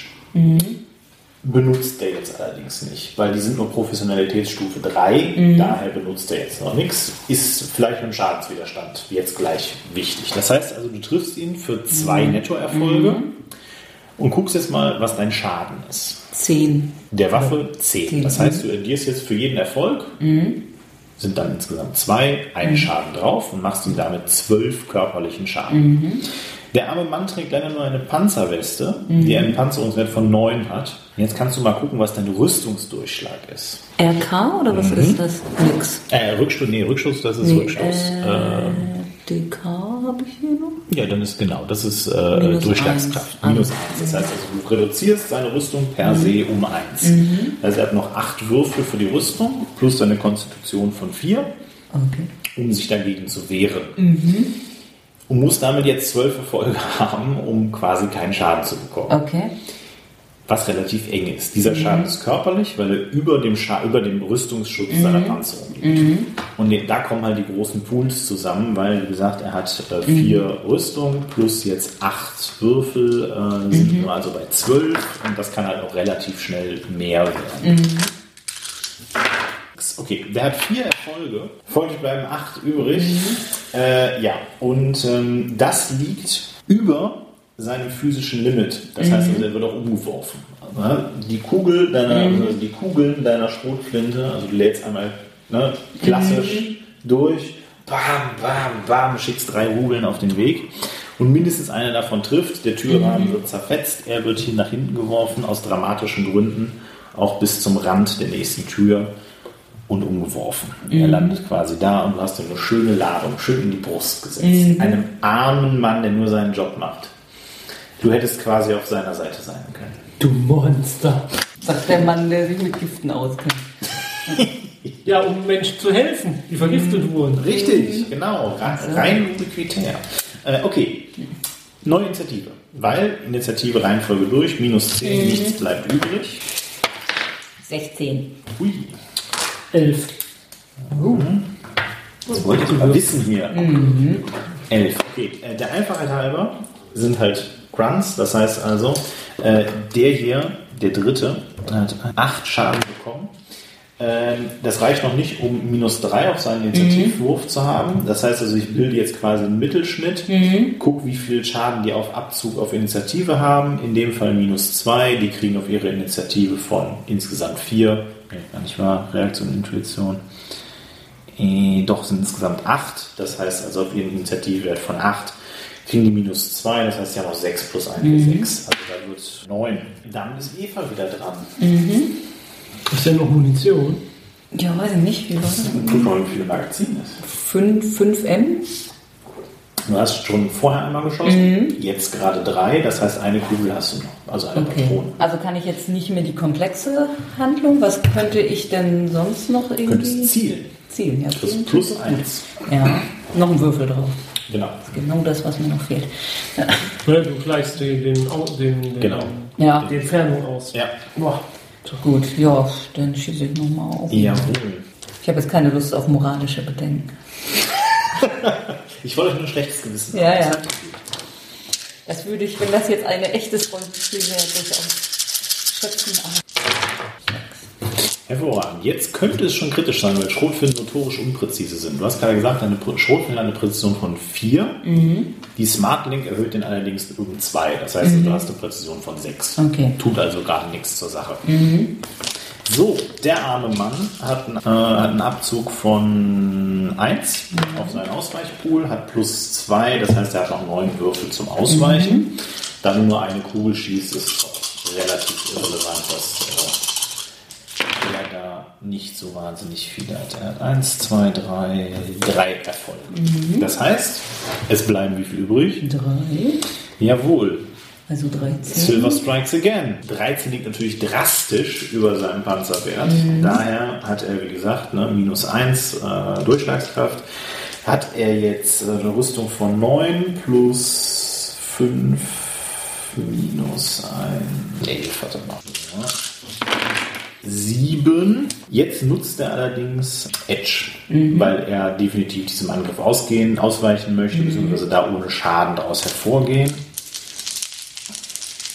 Speaker 2: Benutzt er jetzt allerdings nicht, weil die sind nur Professionalitätsstufe 3, daher benutzt er jetzt noch nichts. Ist vielleicht im Schadenswiderstand jetzt gleich wichtig. Das heißt also, du triffst ihn für zwei Nettoerfolge und guckst jetzt mal, was dein Schaden ist.
Speaker 1: Zehn.
Speaker 2: Der Waffe 10.
Speaker 1: Zehn,
Speaker 2: Das heißt, du addierst jetzt für jeden Erfolg, sind dann insgesamt zwei, einen Schaden drauf und machst ihm damit zwölf körperlichen Schaden. Der arme Mann trägt leider nur eine Panzerweste, die einen Panzerungswert von 9 hat. Und jetzt kannst du mal gucken, was dein Rüstungsdurchschlag ist.
Speaker 1: RK oder was ist das? Nix.
Speaker 2: Äh, Rückstoß, nee, Rückstoß, das ist
Speaker 1: Nee,
Speaker 2: Rückstoß. Äh,
Speaker 1: DK habe ich hier noch.
Speaker 2: ja, dann ist genau, das ist äh,
Speaker 1: Minus
Speaker 2: Durchschlagskraft.
Speaker 1: eins.
Speaker 2: Minus 1. Das heißt also, du reduzierst seine Rüstung per se um 1. Also er hat noch 8 Würfel für die Rüstung, plus seine Konstitution von 4,
Speaker 1: Okay.
Speaker 2: um sich dagegen zu wehren. Und muss damit jetzt 12 Erfolge <laughs> haben, um quasi keinen Schaden zu bekommen.
Speaker 1: Okay.
Speaker 2: Was relativ eng ist. Dieser Schaden ist körperlich, weil er über dem, Scha über dem Rüstungsschutz seiner Panzerung liegt. Und da kommen halt die großen Pools zusammen, weil, wie gesagt, er hat äh, vier Rüstungen plus jetzt acht Würfel, äh, sind wir also bei zwölf und das kann halt auch relativ schnell mehr werden. Okay, der hat vier Erfolge, folglich bleiben acht übrig. Äh, ja, und ähm, das liegt über seinem physischen Limit. Das heißt, also, er wird auch umgeworfen. Also, die Kugel deiner, also die Kugeln deiner Schrotflinte, also du lädst einmal ne, klassisch durch, bam, bam, bam, schickst drei Kugeln auf den Weg. und mindestens einer davon trifft. Der Türrahmen wird zerfetzt, er wird hier nach hinten geworfen, aus dramatischen Gründen, auch bis zum Rand der nächsten Tür und umgeworfen. Er landet quasi da und du hast ihm eine schöne Ladung, schön in die Brust gesetzt. Einem armen Mann, der nur seinen Job macht. Du hättest quasi auf seiner Seite sein können.
Speaker 3: Du Monster.
Speaker 1: Sagt der Mann, der sich mit Giften auskennt.
Speaker 3: Ja, um Menschen zu helfen, die vergiftet wurden.
Speaker 2: Richtig, genau. Ra- Rein ubiquitär. Äh, okay. Neue Initiative. Weil Initiative Reihenfolge durch, minus 10, nichts bleibt übrig.
Speaker 1: 16.
Speaker 2: Hui.
Speaker 3: Elf.
Speaker 2: Das wollte ich mal wissen hier. Elf. Okay. Äh, der Einfachheit halber sind halt Grunts, das heißt also, äh, der hier, der dritte, hat acht Schaden bekommen. Ähm, das reicht noch nicht, um minus drei auf seinen Initiativwurf zu haben. Das heißt also, ich bilde jetzt quasi einen Mittelschnitt, guck, wie viel Schaden die auf Abzug auf Initiative haben. In dem Fall minus zwei. Die kriegen auf ihre Initiative von insgesamt vier. Nee, gar nicht wahr. Reaktion, Intuition. Äh, doch, sind insgesamt 8. Das heißt also auf ihren Initiativwert von 8 kriegen die minus 2. Das heißt, sie haben noch 6 plus 1 mhm. 6. Also da wird 9. Dann ist Eva wieder dran.
Speaker 3: Ist denn noch Munition?
Speaker 1: Ja, weiß ich nicht, wie?
Speaker 2: Guck mal, wie viele Magazin ist.
Speaker 1: 5, 5M?
Speaker 2: Du hast schon vorher einmal geschossen, jetzt gerade 3. Das heißt, eine Kugel hast du noch. Also eine
Speaker 1: Okay.
Speaker 2: Patrone.
Speaker 1: Also kann ich jetzt nicht mehr die komplexe Handlung? Was könnte ich denn sonst noch
Speaker 2: Du
Speaker 1: irgendwie
Speaker 2: könntest zielen.
Speaker 1: zielen? Ja,
Speaker 2: Das
Speaker 1: zielen
Speaker 2: ist plus. 1.
Speaker 1: Ja, noch ein Würfel drauf.
Speaker 2: Genau.
Speaker 1: Genau das, was mir noch fehlt. Ja.
Speaker 3: Du gleichst den, den, den, den,
Speaker 2: Genau.
Speaker 1: Ja,
Speaker 3: die Entfernung aus.
Speaker 2: Ja.
Speaker 3: Boah.
Speaker 1: gut. Ja, dann schieße ich nochmal auf.
Speaker 2: Jawohl.
Speaker 1: Ich habe jetzt keine Lust auf moralische Bedenken. <laughs>
Speaker 2: Ich wollte euch nur ein schlechtes Gewissen
Speaker 1: Ja,
Speaker 2: machen.
Speaker 1: ja. Das würde ich, wenn das jetzt eine echtes Rollenspiel wäre, durchaus schätzen. Aber
Speaker 2: Hervorragend. Jetzt könnte es schon kritisch sein, weil Schrotflinten notorisch unpräzise sind. Du hast gerade gesagt, eine Schrotflinte hat eine Präzision von 4. Die Smart Link erhöht den allerdings um 2. Das heißt, du hast eine Präzision von 6.
Speaker 1: Okay.
Speaker 2: Tut also gerade nichts zur Sache. So, der arme Mann hat, einen- äh, hat einen Abzug von 1 auf seinen Ausweichpool, hat plus 2, das heißt, er hat noch 9 Würfel zum Ausweichen. Da du nur eine Kugel schießt, ist relativ irrelevant, dass äh, er da nicht so wahnsinnig viel hat. Er hat 1, 2, 3, 3 Erfolge. Das heißt, es bleiben wie viel übrig?
Speaker 1: drei,
Speaker 2: Jawohl,
Speaker 1: also 13.
Speaker 2: Silver Strikes Again. 13 liegt natürlich drastisch über seinem Panzerwert. Daher hat er, wie gesagt, ne, minus 1 äh, Durchschlagskraft. Hat er jetzt äh, eine Rüstung von 9 plus 5 minus 1. 11 hat er noch. Ja. 7. Jetzt nutzt er allerdings Edge, weil er definitiv diesem Angriff ausgehen, ausweichen möchte, beziehungsweise da ohne Schaden daraus hervorgehen.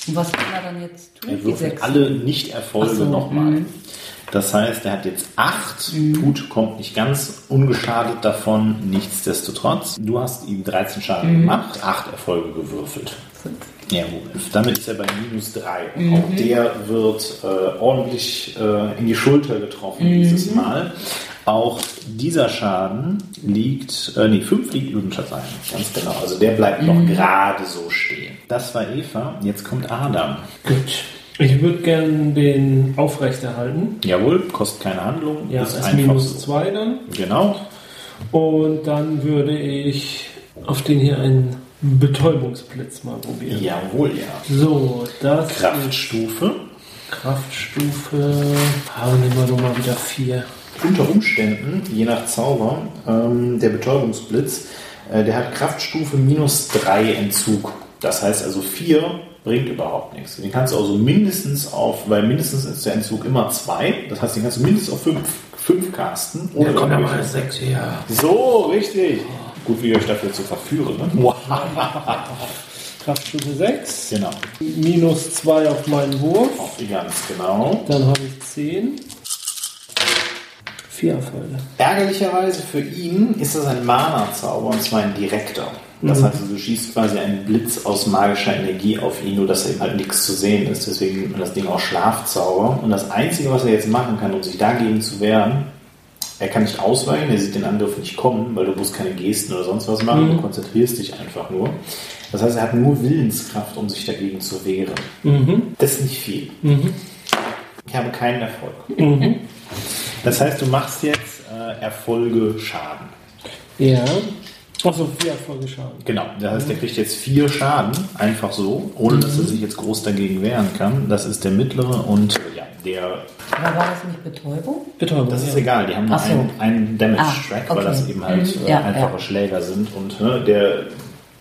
Speaker 1: Und was kann er dann jetzt tun?
Speaker 2: Er würfelt alle Nicht-Erfolge
Speaker 1: so,
Speaker 2: nochmal.
Speaker 1: mhm.
Speaker 2: Das heißt, er hat jetzt 8, tut, kommt nicht ganz ungeschadet davon, nichtsdestotrotz. Du hast ihm 13 Schaden gemacht, 8 Erfolge gewürfelt.
Speaker 1: Fünf.
Speaker 2: Jawohl. Damit ist er bei minus 3. Auch der wird äh, ordentlich äh, in die Schulter getroffen dieses Mal. Auch dieser Schaden liegt, äh, nee, 5 liegt über dem Schatz ein. Ganz genau. Also der bleibt noch gerade so stehen. Das war Eva. Jetzt kommt Adam.
Speaker 3: Gut. Ich würde gern den aufrechterhalten.
Speaker 2: Jawohl, kostet keine Handlung.
Speaker 3: Ja,
Speaker 2: ist
Speaker 3: ist minus
Speaker 2: so.
Speaker 3: 2 dann.
Speaker 2: Genau.
Speaker 3: Und dann würde ich auf den hier einen Betäubungsblitz mal probieren.
Speaker 2: Jawohl, ja.
Speaker 3: So, das ist
Speaker 2: Kraftstufe.
Speaker 3: Kraftstufe. Ah, nehmen wir mal wieder 4.
Speaker 2: Unter Umständen, je nach Zauber, ähm, der Betäubungsblitz, äh, der hat Kraftstufe minus 3 Entzug. Das heißt also 4 bringt überhaupt nichts. Den kannst du also mindestens auf, weil mindestens ist der Entzug immer 2, das heißt, den kannst du mindestens auf 5 5 casten. Ohne irgendwelche-
Speaker 3: 6 hier.
Speaker 2: So, richtig. Gut, wie ich euch dafür zu verführen. Ne? <laughs>
Speaker 3: Kraftstufe 6.
Speaker 2: Genau.
Speaker 3: Minus 2 auf meinen Wurf.
Speaker 2: Ganz genau.
Speaker 3: Dann habe ich 10. 4 Erfolge.
Speaker 2: Ärgerlicherweise für ihn ist das ein Mana-Zauber und zwar ein direkter. Das heißt, du schießt quasi einen Blitz aus magischer Energie auf ihn, nur dass eben halt nichts zu sehen ist. Deswegen nennt man das Ding auch Schlafzauber. Und das Einzige, was er jetzt machen kann, um sich dagegen zu wehren, er kann nicht ausweichen, er sieht den Angriff nicht kommen, weil du musst keine Gesten oder sonst was machen, du konzentrierst dich einfach nur. Das heißt, er hat nur Willenskraft, um sich dagegen zu wehren. Das ist nicht viel. Ich habe keinen Erfolg. Das heißt, du machst jetzt äh, Erfolge Schaden.
Speaker 3: Ja. Achso, vier Erfolge Schaden.
Speaker 2: Genau, das heißt, der kriegt jetzt vier Schaden, einfach so, ohne dass er sich jetzt groß dagegen wehren kann. Das ist der mittlere und ja, der,
Speaker 1: Aber war das nicht Betäubung?
Speaker 3: Betäubung.
Speaker 2: das ist
Speaker 3: ja.
Speaker 2: egal, die haben nur
Speaker 1: so.
Speaker 2: einen, einen Damage-Track,
Speaker 1: Ah,
Speaker 2: weil
Speaker 1: okay.
Speaker 2: das eben halt
Speaker 1: Mhm,
Speaker 2: äh,
Speaker 1: ja,
Speaker 2: einfache
Speaker 1: ja.
Speaker 2: Schläger sind und ne, der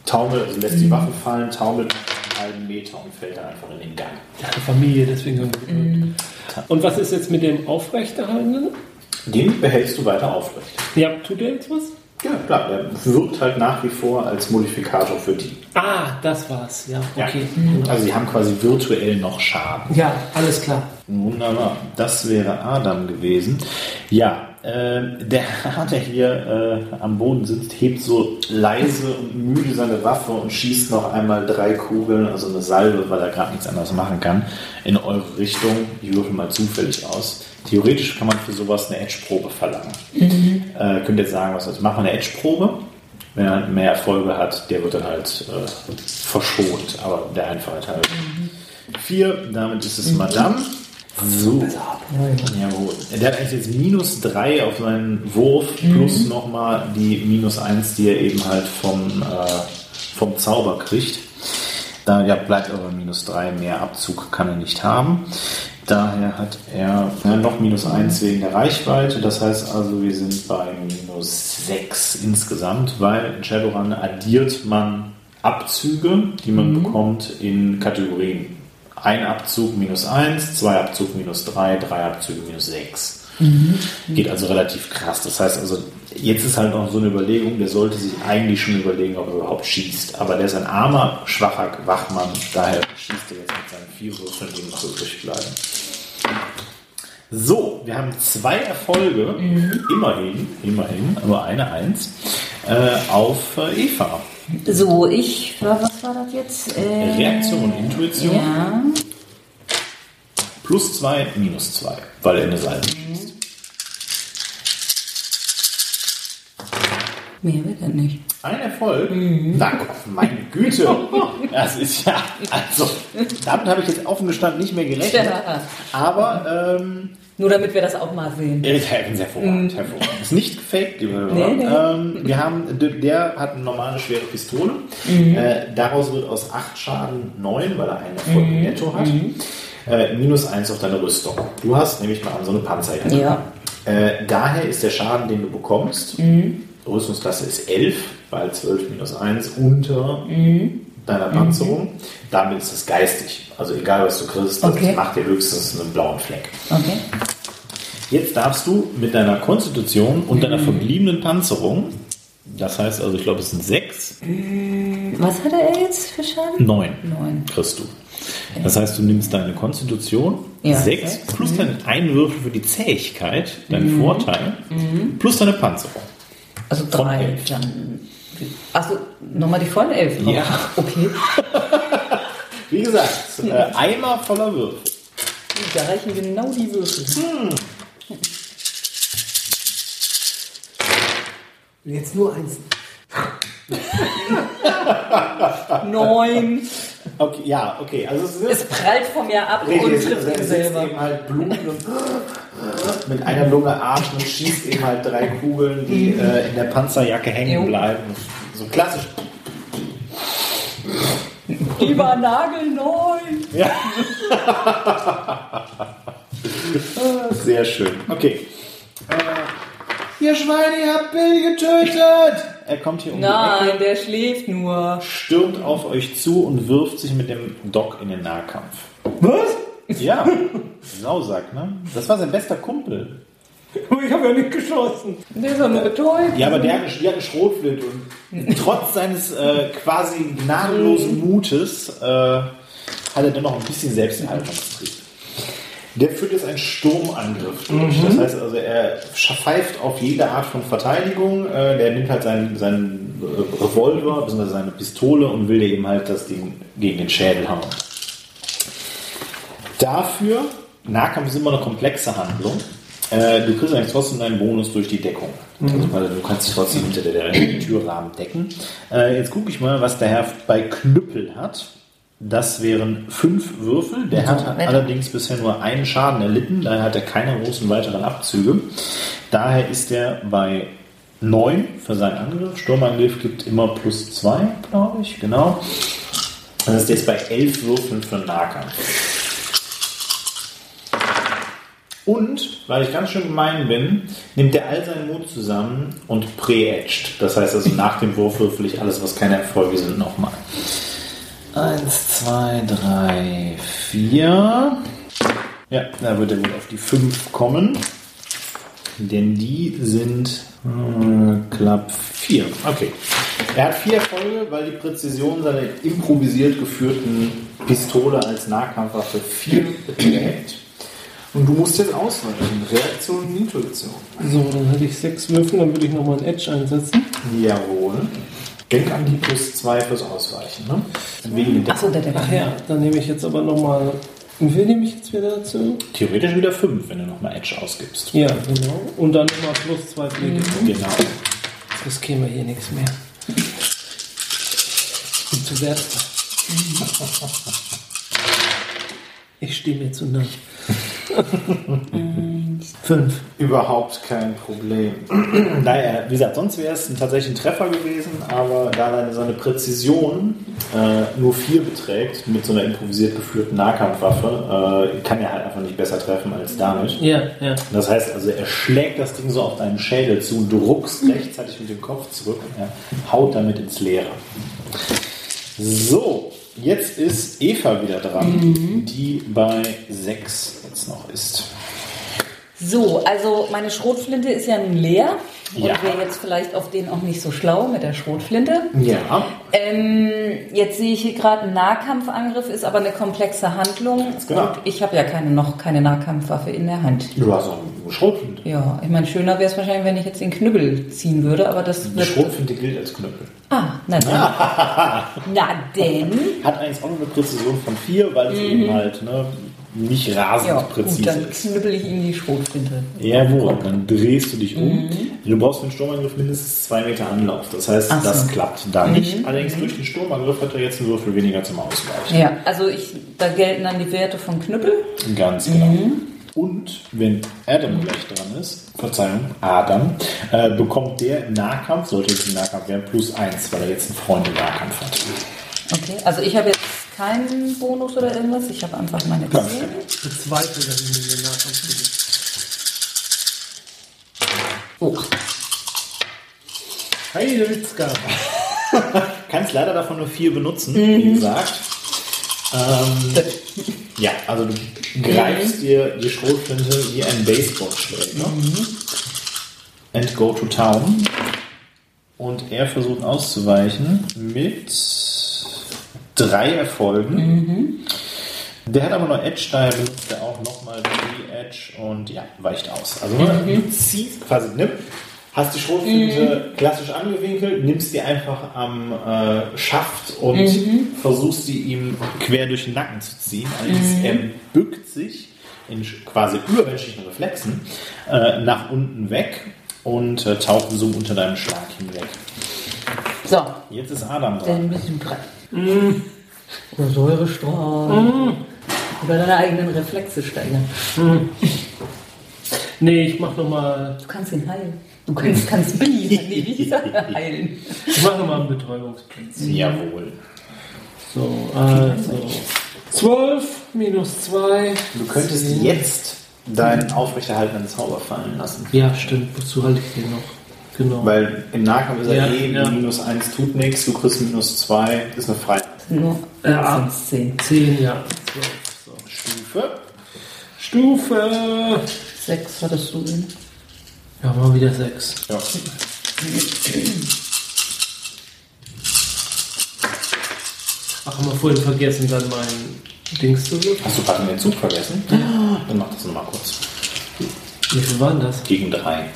Speaker 2: taumelt, also lässt die
Speaker 1: Mhm.
Speaker 2: Waffe fallen, taumelt halben Meter und fällt dann einfach in den Gang.
Speaker 3: Ja, die Familie, deswegen. haben wir
Speaker 1: Mhm.
Speaker 3: Und was ist jetzt mit dem Aufrechterhaltenden?
Speaker 2: Den behältst du weiter aufrecht.
Speaker 3: Ja, tut der jetzt was?
Speaker 2: Ja, klar, der wirkt halt nach wie vor als Modifikator für die.
Speaker 3: Ah, das war's. Ja,
Speaker 2: Ja.
Speaker 3: okay.
Speaker 2: Also sie haben quasi virtuell noch Schaden.
Speaker 3: Ja, alles klar.
Speaker 2: Wunderbar. Das wäre Adam gewesen. Ja, äh, der <laughs> Herr, der hier äh, am Boden sitzt, hebt so leise und müde seine Waffe und schießt noch einmal drei Kugeln, also eine Salve, weil er gerade nichts anderes machen kann, in eure Richtung. Ich würfel mal zufällig aus. Theoretisch kann man für sowas eine Edge-Probe verlangen. Äh, könnt ihr jetzt sagen, was das Macht man eine Edge-Probe? Wenn er mehr Erfolge hat, der wird dann halt äh, verschont, aber der Einfachheit halt. Vier, damit ist es Madame. So. Jawohl. Der hat eigentlich jetzt minus 3 auf seinen Wurf plus nochmal die minus 1, die er eben halt vom, äh, vom Zauber kriegt. Da ja, bleibt aber minus 3, mehr Abzug kann er nicht haben. Daher hat er ja, noch minus 1 wegen der Reichweite. Das heißt also, wir sind bei minus 6 insgesamt, weil in Shadowrun addiert man Abzüge, die man bekommt in Kategorien. Ein Abzug minus 1, zwei Abzug minus 3, drei Abzüge minus 6. Geht also relativ krass. Das heißt also, jetzt ist halt noch so eine Überlegung, der sollte sich eigentlich schon überlegen, ob er überhaupt schießt. Aber der ist ein armer, schwacher Wachmann, daher schießt er jetzt mit seinen vier Würfeln, die noch übrig bleiben. So, wir haben zwei Erfolge, immerhin, immerhin, nur eine Eins, äh, auf äh, Eva.
Speaker 1: So, ich, was war das jetzt? Äh,
Speaker 2: Reaktion und Intuition
Speaker 1: Ja.
Speaker 2: plus zwei, minus zwei, weil er eine Salve schießt.
Speaker 1: Mehr wird er nicht.
Speaker 2: Ein Erfolg? Na Gott, meine Güte. <laughs> Das ist ja, also, damit habe ich jetzt offen gestanden nicht mehr gerechnet.
Speaker 1: Ja.
Speaker 2: Aber, ähm,
Speaker 1: Nur damit wir das auch mal sehen.
Speaker 2: äh, hervorragend, hervorragend. Ist nicht gefaked, Hörer.
Speaker 1: Nee, nee.
Speaker 2: Ähm, wir haben, der hat eine normale schwere Pistole. Äh, daraus wird aus 8 Schaden 9, weil er einen Erfolg netto hat. Äh, minus 1 auf deine Rüstung. Du hast nämlich mal an so eine Panzerjacke.
Speaker 1: Ja.
Speaker 2: Äh, daher ist der Schaden, den du bekommst, Rüstungsklasse ist 11, weil 12 minus 1 unter deiner Panzerung. Damit ist es geistig. Also egal, was du kriegst, das
Speaker 1: Okay.
Speaker 2: macht dir höchstens einen blauen Fleck.
Speaker 1: Okay.
Speaker 2: Jetzt darfst du mit deiner Konstitution und deiner verbliebenen Panzerung, das heißt also, ich glaube, es sind 6,
Speaker 1: Was hatte er jetzt für Schaden?
Speaker 2: 9
Speaker 1: Neun.
Speaker 2: kriegst du. Das heißt, du nimmst deine Konstitution,
Speaker 1: Ja,
Speaker 2: 6
Speaker 1: sechs.
Speaker 2: plus deinen Einwürfel für die Zähigkeit, deinen Vorteil, plus deine Panzerung.
Speaker 1: Also drei. Dann. Achso, nochmal die vollen elf. drauf.
Speaker 2: Ja.
Speaker 1: Okay. <laughs>
Speaker 2: Wie gesagt, äh, Eimer voller Würfel.
Speaker 1: Da reichen genau die Würfel.
Speaker 3: Jetzt nur eins.
Speaker 1: Neun.
Speaker 2: Okay, ja, okay. Also es
Speaker 1: Es prallt von mir ab und trifft
Speaker 2: sitzt
Speaker 1: selber.
Speaker 2: eben halt Blut und mit einer Lunge atmen und schießt eben halt drei Kugeln, die äh, in der Panzerjacke hängen bleiben. So klassisch.
Speaker 1: Die war nagelneu. <laughs>
Speaker 2: Sehr schön. Okay. Äh, ihr Schweine, ihr habt Bill getötet! Er kommt hier um die
Speaker 1: Nein,
Speaker 2: Ecke,
Speaker 1: der schläft nur.
Speaker 2: stürmt auf euch zu und wirft sich mit dem Doc in den Nahkampf.
Speaker 3: Was?
Speaker 2: Ja, Sausack, ne? Das war sein bester Kumpel. <laughs>
Speaker 3: Ich habe ja nicht geschossen.
Speaker 1: Der ist doch nur betäubt.
Speaker 2: Ja, aber der hat eine, die hat eine Schrotflinte und trotz seines äh, quasi gnadenlosen Mutes äh, hat er dennoch ein bisschen Selbsterhaltungstrieb. Der führt jetzt einen Sturmangriff durch. Das heißt also, er pfeift auf jede Art von Verteidigung. Äh, der nimmt halt seinen, seinen Revolver bzw. seine Pistole und will eben halt das Ding gegen den Schädel hauen. Dafür, Nahkampf ist immer eine komplexe Handlung. Äh, du kriegst eigentlich trotzdem deinen Bonus durch die Deckung. Also, weil du kannst dich trotzdem hinter der, der Türrahmen decken. Äh, jetzt gucke ich mal, was der Herr bei Knüppel hat. Das wären fünf Würfel. Der hat
Speaker 1: Wetter.
Speaker 2: allerdings bisher nur einen Schaden erlitten, daher hat er keine großen weiteren Abzüge. Daher ist er bei 9 für seinen Angriff. Sturmangriff gibt immer plus 2, glaube ich, genau. Das ist jetzt bei 11 Würfeln für Nahkampf. Und, weil ich ganz schön gemein bin, nimmt er all seinen Mut zusammen und pre-edged. Das heißt also, nach dem Wurf würfel ich alles, was keine Erfolge sind, nochmal. Eins, zwei, drei, vier. Ja, da wird er wohl auf die fünf kommen. Denn die sind äh, knapp vier. Okay. Er hat vier Erfolge, weil die Präzision seiner improvisiert geführten Pistole als Nahkampfwaffe vier beträgt. Und du musst jetzt ausweichen. Reaktion und Intuition.
Speaker 3: So, dann hätte ich sechs Würfel, dann würde ich nochmal ein Edge einsetzen.
Speaker 2: Jawohl. Denk an die plus zwei fürs Ausweichen. Ne? Wegen der
Speaker 1: Achso, der.
Speaker 3: Ach ja, dann nehme ich jetzt aber nochmal. Wie viel nehme ich jetzt wieder dazu?
Speaker 2: Theoretisch wieder fünf, wenn du nochmal Edge ausgibst.
Speaker 3: Ja, genau. Und dann nochmal plus zwei Pflege.
Speaker 2: Genau.
Speaker 3: Jetzt riskieren wir hier nichts mehr. Ich bin zu wertvoll. Ich stehe mir zu nah. <laughs> <laughs> Fünf.
Speaker 2: Überhaupt kein Problem. <clears throat> naja, wie gesagt, sonst wäre es ein- tatsächlich ein Treffer gewesen, aber da seine, Präzision äh, nur vier beträgt mit so einer improvisiert geführten Nahkampfwaffe, äh, kann er halt einfach nicht besser treffen als damit.
Speaker 3: Ja, ja.
Speaker 2: Das heißt also, er schlägt das Ding so auf deinen Schädel zu und du ruckst rechtzeitig mit dem Kopf zurück und er haut damit ins Leere. So, jetzt ist Eva wieder dran, die bei 6 jetzt noch ist.
Speaker 1: So, also meine Schrotflinte ist ja nun leer. Und
Speaker 2: Ja.
Speaker 1: wäre jetzt vielleicht auf den auch nicht so schlau mit der Schrotflinte.
Speaker 2: Ja,
Speaker 1: Ähm, jetzt sehe ich hier gerade einen Nahkampfangriff, ist aber eine komplexe Handlung.
Speaker 2: genau.
Speaker 1: Und ich habe ja keine, noch keine Nahkampfwaffe in der Hand.
Speaker 2: du hast auch eine Schrotflinte.
Speaker 1: Ja, ich meine, schöner wäre es wahrscheinlich, wenn ich jetzt den Knüppel ziehen würde, aber das
Speaker 2: Die
Speaker 1: wird.
Speaker 2: Schrotflinte gilt als Knüppel.
Speaker 1: Ah, na dann. <laughs> na denn.
Speaker 2: Hat eigentlich auch eine Präzision von 4, weil es eben halt ne, nicht rasend
Speaker 1: Ja,
Speaker 2: präzise
Speaker 1: gut, dann
Speaker 2: ist.
Speaker 1: knüppel ich ihm die Schrotflinte.
Speaker 2: Jawohl, dann drehst du dich um. Du brauchst für den Sturmangriff mindestens zwei Meter Anlauf. Das heißt,
Speaker 1: so.
Speaker 2: das klappt da nicht. Allerdings durch den Sturmangriff hat er jetzt einen Würfel weniger zum Ausweichen.
Speaker 1: Ja, also ich, da gelten dann die Werte von Knüppel.
Speaker 2: Ganz genau. Und wenn Adam gleich dran ist, Verzeihung, Adam, äh, bekommt der im Nahkampf, sollte es im Nahkampf werden, plus eins, weil er jetzt einen Freund im Nahkampf hat.
Speaker 1: Okay, also ich habe jetzt keinen Bonus oder irgendwas, ich habe einfach meine 10.
Speaker 2: genau.
Speaker 3: Ich bezweifle, dass ich mir den Nahkampf kriege.
Speaker 1: Oh,
Speaker 3: Heide Witzka. <laughs>
Speaker 2: Kannst leider davon nur vier benutzen, wie gesagt. Ähm, ja, also du greifst dir die Schrotflinte wie ein Baseballschläger and go to town. Und er versucht auszuweichen mit drei Erfolgen. Der hat aber noch Edge, daher benutzt er auch nochmal die Edge und ja, weicht aus. Also du ziehst quasi, nimm, hast die Schrotflinte klassisch angewinkelt, nimmst die einfach am äh, Schaft und versuchst die ihm quer durch den Nacken zu ziehen. Allerdings er bückt sich in quasi übermenschlichen Reflexen äh, nach unten weg und äh, taucht so unter deinem Schlag hinweg.
Speaker 1: So,
Speaker 2: Jetzt ist Adam dran.
Speaker 1: dann bist du dran. Oder Säurestrahl. Oder deine eigenen Reflexe steigern.
Speaker 3: Nee, ich mach nochmal
Speaker 1: Du kannst ihn heilen. Du kannst, kannst Billy, nee, <laughs> heilen.
Speaker 3: ich mach noch mal einen Betäubungsprinz.
Speaker 2: Jawohl.
Speaker 3: So, also 12 minus 2.
Speaker 2: Du könntest jetzt deinen aufrechterhaltenen Zauber fallen lassen.
Speaker 3: Ja, stimmt. Wozu halte ich den noch? Genau.
Speaker 2: Weil im Nahkampf ist er
Speaker 3: Ja,
Speaker 2: eh
Speaker 3: ja.
Speaker 2: minus 1 tut nichts, du kriegst minus 2, ist eine Freiheit.
Speaker 1: Nur
Speaker 3: Ja.
Speaker 1: 15.
Speaker 3: 10, ja. 12. So.
Speaker 2: Stufe.
Speaker 3: Stufe.
Speaker 1: 6 hattest du ihn.
Speaker 3: Ja, mal wieder 6.
Speaker 2: Ja.
Speaker 3: Ach, haben wir vorhin vergessen, dann mein Dings zu würfeln?
Speaker 2: Hast du gerade den Zug vergessen? Dann mach das nochmal kurz.
Speaker 3: Wie viel waren das?
Speaker 2: Gegen 3.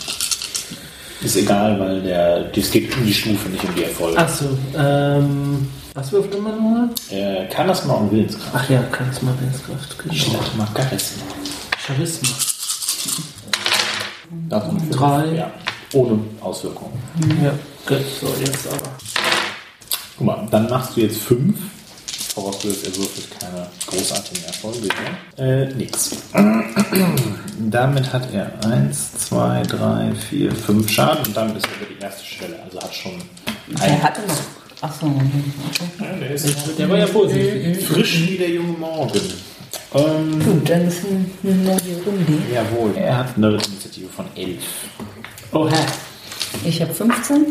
Speaker 2: Ist egal, weil der, es geht um die Stufe, nicht um die Erfolge.
Speaker 3: Achso, ähm. Was würfelt man nochmal?
Speaker 2: Äh, kann das mal um Willenskraft?
Speaker 3: Ach ja, Charisma, Willenskraft. Genau.
Speaker 2: Statt mal Charisma.
Speaker 3: Charisma.
Speaker 2: Fünf.
Speaker 3: Drei.
Speaker 2: Ja, ohne Auswirkungen.
Speaker 3: Ja, gut. So, jetzt aber.
Speaker 2: Guck mal, dann machst du jetzt fünf. Vorausgesetzt, er würfelt keine großartigen Erfolge. Äh, nix. <clears throat> damit hat er eins, zwei, drei, vier, fünf Schaden und damit ist er über die erste Schwelle. Also hat schon
Speaker 1: Er hatte noch. Achso, okay.
Speaker 2: der ist
Speaker 3: Der war ja vorsichtig.
Speaker 2: frisch wie der junge Morgen. Ähm,
Speaker 1: Gut, dann ist eine neue Runde.
Speaker 2: jawohl. Er hat eine Initiative von 11.
Speaker 3: Oha.
Speaker 1: Ich habe 15.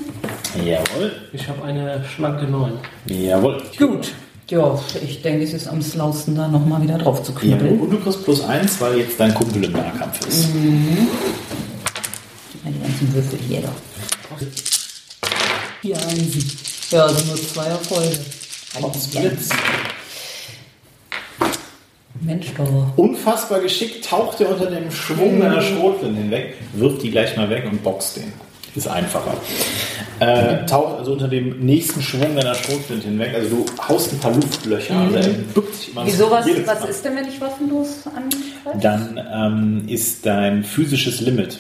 Speaker 2: Jawohl.
Speaker 3: Ich habe eine schlanke 9.
Speaker 2: Jawohl.
Speaker 1: Gut. Ja, ich denke, es ist am slausten, da nochmal wieder drauf zu knüppeln.
Speaker 2: Und du kriegst plus eins, weil jetzt dein Kumpel im Nahkampf ist.
Speaker 1: Ja, die ganzen Würfel hier doch. Hier ein Sieg. Ja, also nur zwei Erfolge.
Speaker 2: Blitz.
Speaker 1: Mensch, doch.
Speaker 2: Unfassbar geschickt taucht er unter dem Schwung deiner Schrotflinte hinweg, wirft die gleich mal weg und boxt den. Ist einfacher. Äh, taucht also unter dem nächsten Schwung deiner Schrotflinte hinweg. Also du haust ein paar Luftlöcher. Also er bückt sich immer
Speaker 1: Wieso, was, was
Speaker 2: Mal.
Speaker 1: ist denn, wenn ich waffenlos angreife?
Speaker 2: Dann ähm, ist dein physisches Limit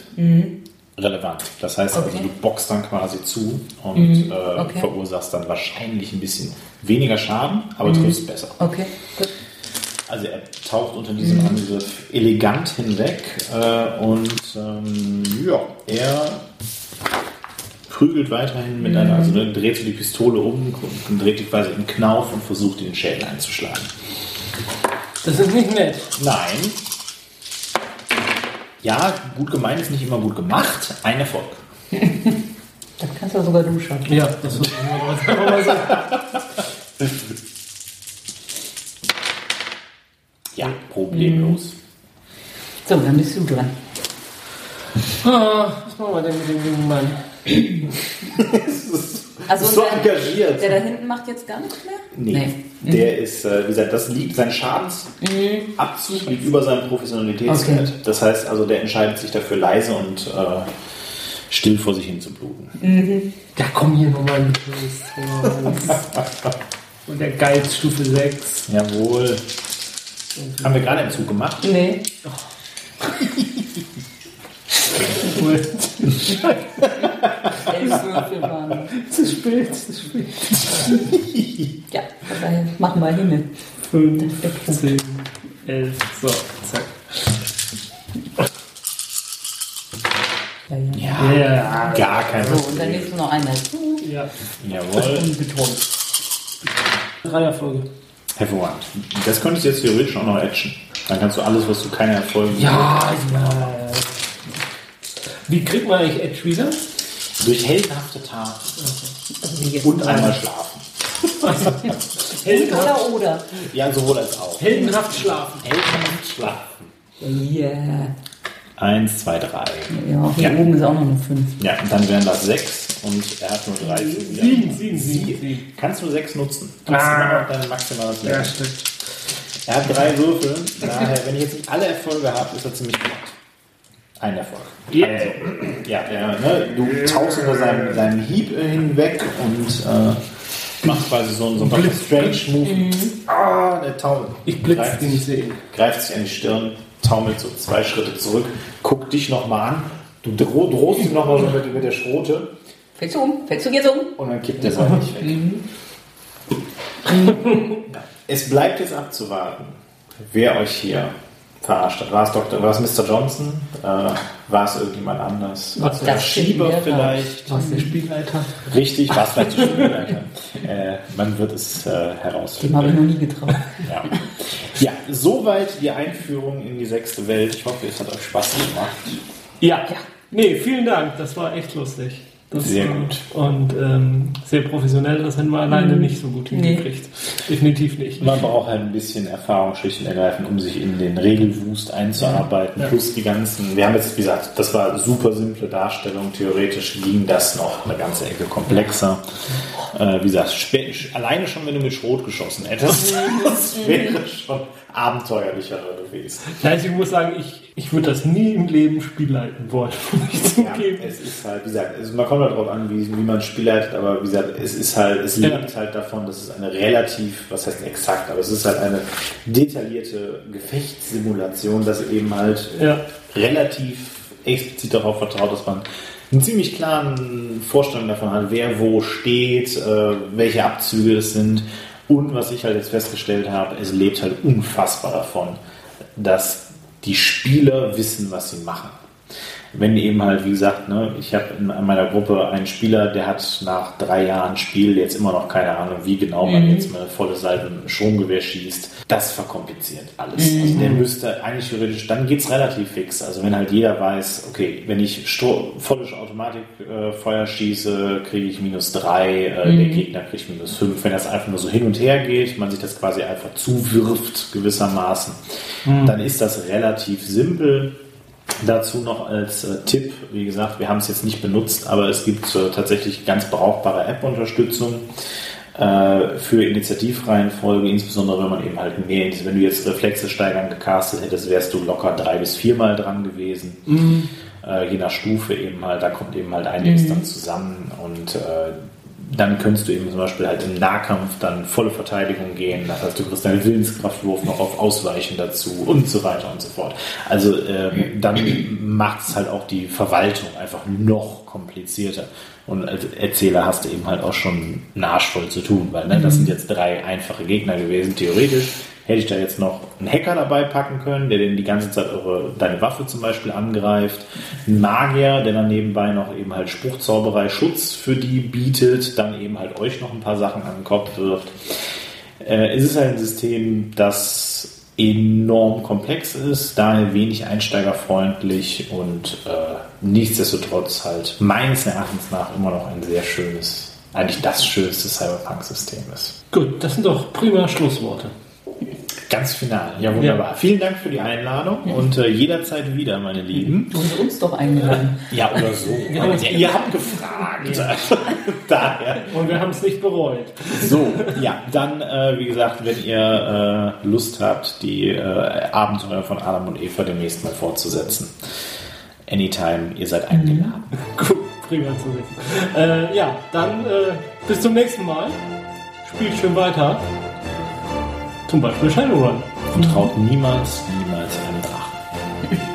Speaker 2: relevant. Das heißt also,
Speaker 1: Okay.
Speaker 2: du boxst dann quasi zu und äh,
Speaker 1: okay.
Speaker 2: verursachst dann wahrscheinlich ein bisschen weniger Schaden, aber triffst besser.
Speaker 1: Okay, gut.
Speaker 2: Also er taucht unter diesem Angriff elegant hinweg äh, und ähm, ja, er prügelt weiterhin mit einer, also ne, dreht so die Pistole um und dreht die quasi im Knauf und versucht den Schädel einzuschlagen.
Speaker 3: Das ist nicht nett.
Speaker 2: Nein. Ja, gut gemeint ist nicht immer gut gemacht. Ein Erfolg. <laughs>
Speaker 1: Das kannst du sogar du schaffen.
Speaker 3: Ja, das so. <laughs>
Speaker 2: Ja, problemlos.
Speaker 1: So, dann bist du dran.
Speaker 3: Ah, was machen wir denn mit dem jungen Mann? <laughs>
Speaker 1: Also
Speaker 2: so
Speaker 1: der,
Speaker 2: engagiert.
Speaker 1: der da hinten macht jetzt gar nichts mehr?
Speaker 2: Nee, der ist, äh, wie gesagt, das liegt, sein Schadensabzug liegt über seinem Professionalitätswert.
Speaker 1: Okay.
Speaker 2: Das heißt also, der entscheidet sich dafür leise und äh, still vor sich hin zu bluten.
Speaker 3: Ja, komm hier nochmal mit los. <laughs> Und der Geiz Stufe 6.
Speaker 2: Jawohl. Haben wir gerade im Zug gemacht?
Speaker 1: Nee.
Speaker 3: Cool. <laughs> Zu spät, zu spät.
Speaker 1: Ja, daher machen wir Himmel.
Speaker 3: 5, 10, 11. So, zack.
Speaker 1: Ja, ja.
Speaker 2: Ja.
Speaker 3: Ja,
Speaker 2: Gar kein
Speaker 1: So, und dann nimmst du noch einen dazu.
Speaker 3: ja.
Speaker 2: Jawohl.
Speaker 3: Unbetont. Dreierfolge.
Speaker 2: Hervorragend. Das könntest du jetzt theoretisch auch noch etchen. Dann kannst du alles, was du keine Erfolge
Speaker 3: Ja, ja. Wie kriegt man eigentlich Edge wieder?
Speaker 2: Durch heldenhafte Taten
Speaker 1: Also wie jetzt.
Speaker 2: und einmal schlafen. <laughs>
Speaker 1: Oder, oder.
Speaker 2: Ja, sowohl als auch.
Speaker 3: Heldenhaft schlafen.
Speaker 2: Heldenhaft schlafen.
Speaker 1: Yeah.
Speaker 2: Eins, zwei, drei.
Speaker 1: Ja, hier
Speaker 2: Ja.
Speaker 1: oben ist auch noch eine 5.
Speaker 2: Ja, und dann wären das sechs und er hat nur drei.
Speaker 3: Sieben, sieben, sieben.
Speaker 2: Kannst du sechs nutzen? Du hast
Speaker 3: Ah.
Speaker 2: immer noch dein maximales
Speaker 3: Ja,
Speaker 2: Level.
Speaker 3: stimmt.
Speaker 2: Er hat drei Würfel. Daher, wenn ich jetzt nicht alle Erfolge habe, ist er ziemlich gut. Ein Erfolg.
Speaker 3: Yeah.
Speaker 2: Also, ja, ne, du tauchst unter seinem, seinem Hieb äh, hinweg und äh, machst quasi so, einen- so einen Doctor Strange Move. Ah, der taumelt.
Speaker 3: Ich blitz
Speaker 2: Greift
Speaker 3: den
Speaker 2: sich-
Speaker 3: sehen.
Speaker 2: greift sich an die Stirn, taumelt so zwei Schritte zurück, guckt dich nochmal an. Du droh, drohst ihm nochmal so mit, mit der Schrote
Speaker 1: Fällst du um? Fällst du jetzt um?
Speaker 2: und dann kippt er seitlich weg. es bleibt jetzt abzuwarten, wer euch hier verarscht hat. War es, Dr., war es Mr. Johnson? Äh, war es irgendjemand anders? War es der
Speaker 1: Das
Speaker 2: Schieber
Speaker 1: finden wir
Speaker 2: vielleicht?
Speaker 3: Was der Spielleiter?
Speaker 2: Richtig, war es vielleicht der <laughs> Spielleiter? äh, man wird es äh,
Speaker 1: Dem habe ich
Speaker 2: herausfinden.
Speaker 1: noch nie getraut.
Speaker 2: Ja. ja, soweit die Einführung in die sechste Welt. Ich hoffe, es hat euch Spaß gemacht.
Speaker 3: Ja. ja. Nee, vielen Dank. Das war echt lustig. Das
Speaker 2: Sehr gut.
Speaker 3: Und ähm, sehr professionell. Das hätten wir alleine nicht so gut
Speaker 1: Nee.
Speaker 3: hingekriegt. Definitiv nicht.
Speaker 2: Man braucht halt ein bisschen Erfahrung, schlicht und ergreifend, um sich in den Regelwust einzuarbeiten.
Speaker 3: Ja.
Speaker 2: Plus die ganzen, wir haben jetzt, wie gesagt, das war super simple Darstellung. Theoretisch ging das noch eine ganze Ecke komplexer. Äh, wie gesagt, alleine schon, wenn du mit Schrot geschossen hättest, <laughs> das wäre schon abenteuerlicher gewesen.
Speaker 3: Also ich muss sagen, ich, ich würde das nie im Leben spielleiten wollen. <laughs> muss ich
Speaker 2: Ja,
Speaker 3: zugeben.
Speaker 2: es ist halt, wie gesagt, also man kommt halt darauf an, wie, wie man ein Spiel leitet, aber wie gesagt, es ist halt, es
Speaker 3: Ja.
Speaker 2: lebt halt davon, dass es eine relativ, was heißt exakt, aber es ist halt eine detaillierte Gefechtssimulation, dass eben halt
Speaker 3: Ja.
Speaker 2: relativ explizit darauf vertraut, dass man einen ziemlich klaren Vorstellung davon hat, wer wo steht, äh, welche Abzüge es sind. Und was ich halt jetzt festgestellt habe, es lebt halt unfassbar davon, dass die Spieler wissen, was sie machen wenn eben halt, wie gesagt, ne, ich habe in meiner Gruppe einen Spieler, der hat nach drei Jahren Spiel jetzt immer noch keine Ahnung, wie genau man mhm. jetzt mal volle Salve mit einem Schongewehr schießt. Das verkompliziert alles. Mhm. Also der müsste eigentlich theoretisch, dann geht's relativ fix. Also wenn halt jeder weiß, okay, wenn ich Sto volles Automatikfeuer äh, schieße, kriege ich minus drei, äh, mhm. der Gegner kriegt minus fünf. Wenn das einfach nur so hin und her geht, man sich das quasi einfach zuwirft gewissermaßen, mhm. dann ist das relativ simpel Dazu noch als äh, Tipp, wie gesagt, wir haben es jetzt nicht benutzt, aber es gibt äh, tatsächlich ganz brauchbare App-Unterstützung äh, für Initiativreihenfolge, insbesondere wenn man eben halt mehr, wenn du jetzt Reflexe steigern gecastet hättest, wärst du locker drei bis viermal dran gewesen. Mhm. Äh, je nach Stufe eben halt, da kommt eben halt einiges mhm. dann zusammen und äh, dann könntest du eben zum Beispiel halt im Nahkampf dann volle Verteidigung gehen. Das heißt, du kriegst deinen Willenskraftwurf noch auf Ausweichen dazu und so weiter und so fort. Also ähm, dann macht es halt auch die Verwaltung einfach noch komplizierter. Und als Erzähler hast du eben halt auch schon narschvoll zu tun, weil ne, das sind jetzt drei einfache Gegner gewesen, theoretisch Hätte ich da jetzt noch einen Hacker dabei packen können, der den die ganze Zeit eure, deine Waffe zum Beispiel angreift. Ein Magier, der dann nebenbei noch eben halt Spruchzauberei Schutz für die bietet, dann eben halt euch noch ein paar Sachen an den Kopf wirft. Äh, es ist halt ein System, das enorm komplex ist, daher wenig einsteigerfreundlich und äh, nichtsdestotrotz halt meines Erachtens nach immer noch ein sehr schönes, eigentlich das schönste Cyberpunk-System ist.
Speaker 3: Gut, das sind doch prima Schlussworte.
Speaker 2: Ganz final. Ja, wunderbar. Ja. Vielen Dank für die Einladung ja. und äh, jederzeit wieder, meine Lieben.
Speaker 1: Und uns doch eingeladen.
Speaker 2: Ja, oder so. <laughs> ja, ihr habt gefragt. <laughs>
Speaker 3: Daher. Und wir haben es nicht bereut.
Speaker 2: So, ja, dann, äh, wie gesagt, wenn ihr äh, Lust habt, die äh, Abenteuer von Adam und Eva demnächst mal fortzusetzen. Anytime, ihr seid eingeladen. <laughs>
Speaker 3: Gut, prima zu wissen. Ja, dann äh, bis zum nächsten Mal. Spielt schön weiter. Zum Beispiel Shadowrun.
Speaker 2: Und traut niemals, niemals einem Drachen. <laughs>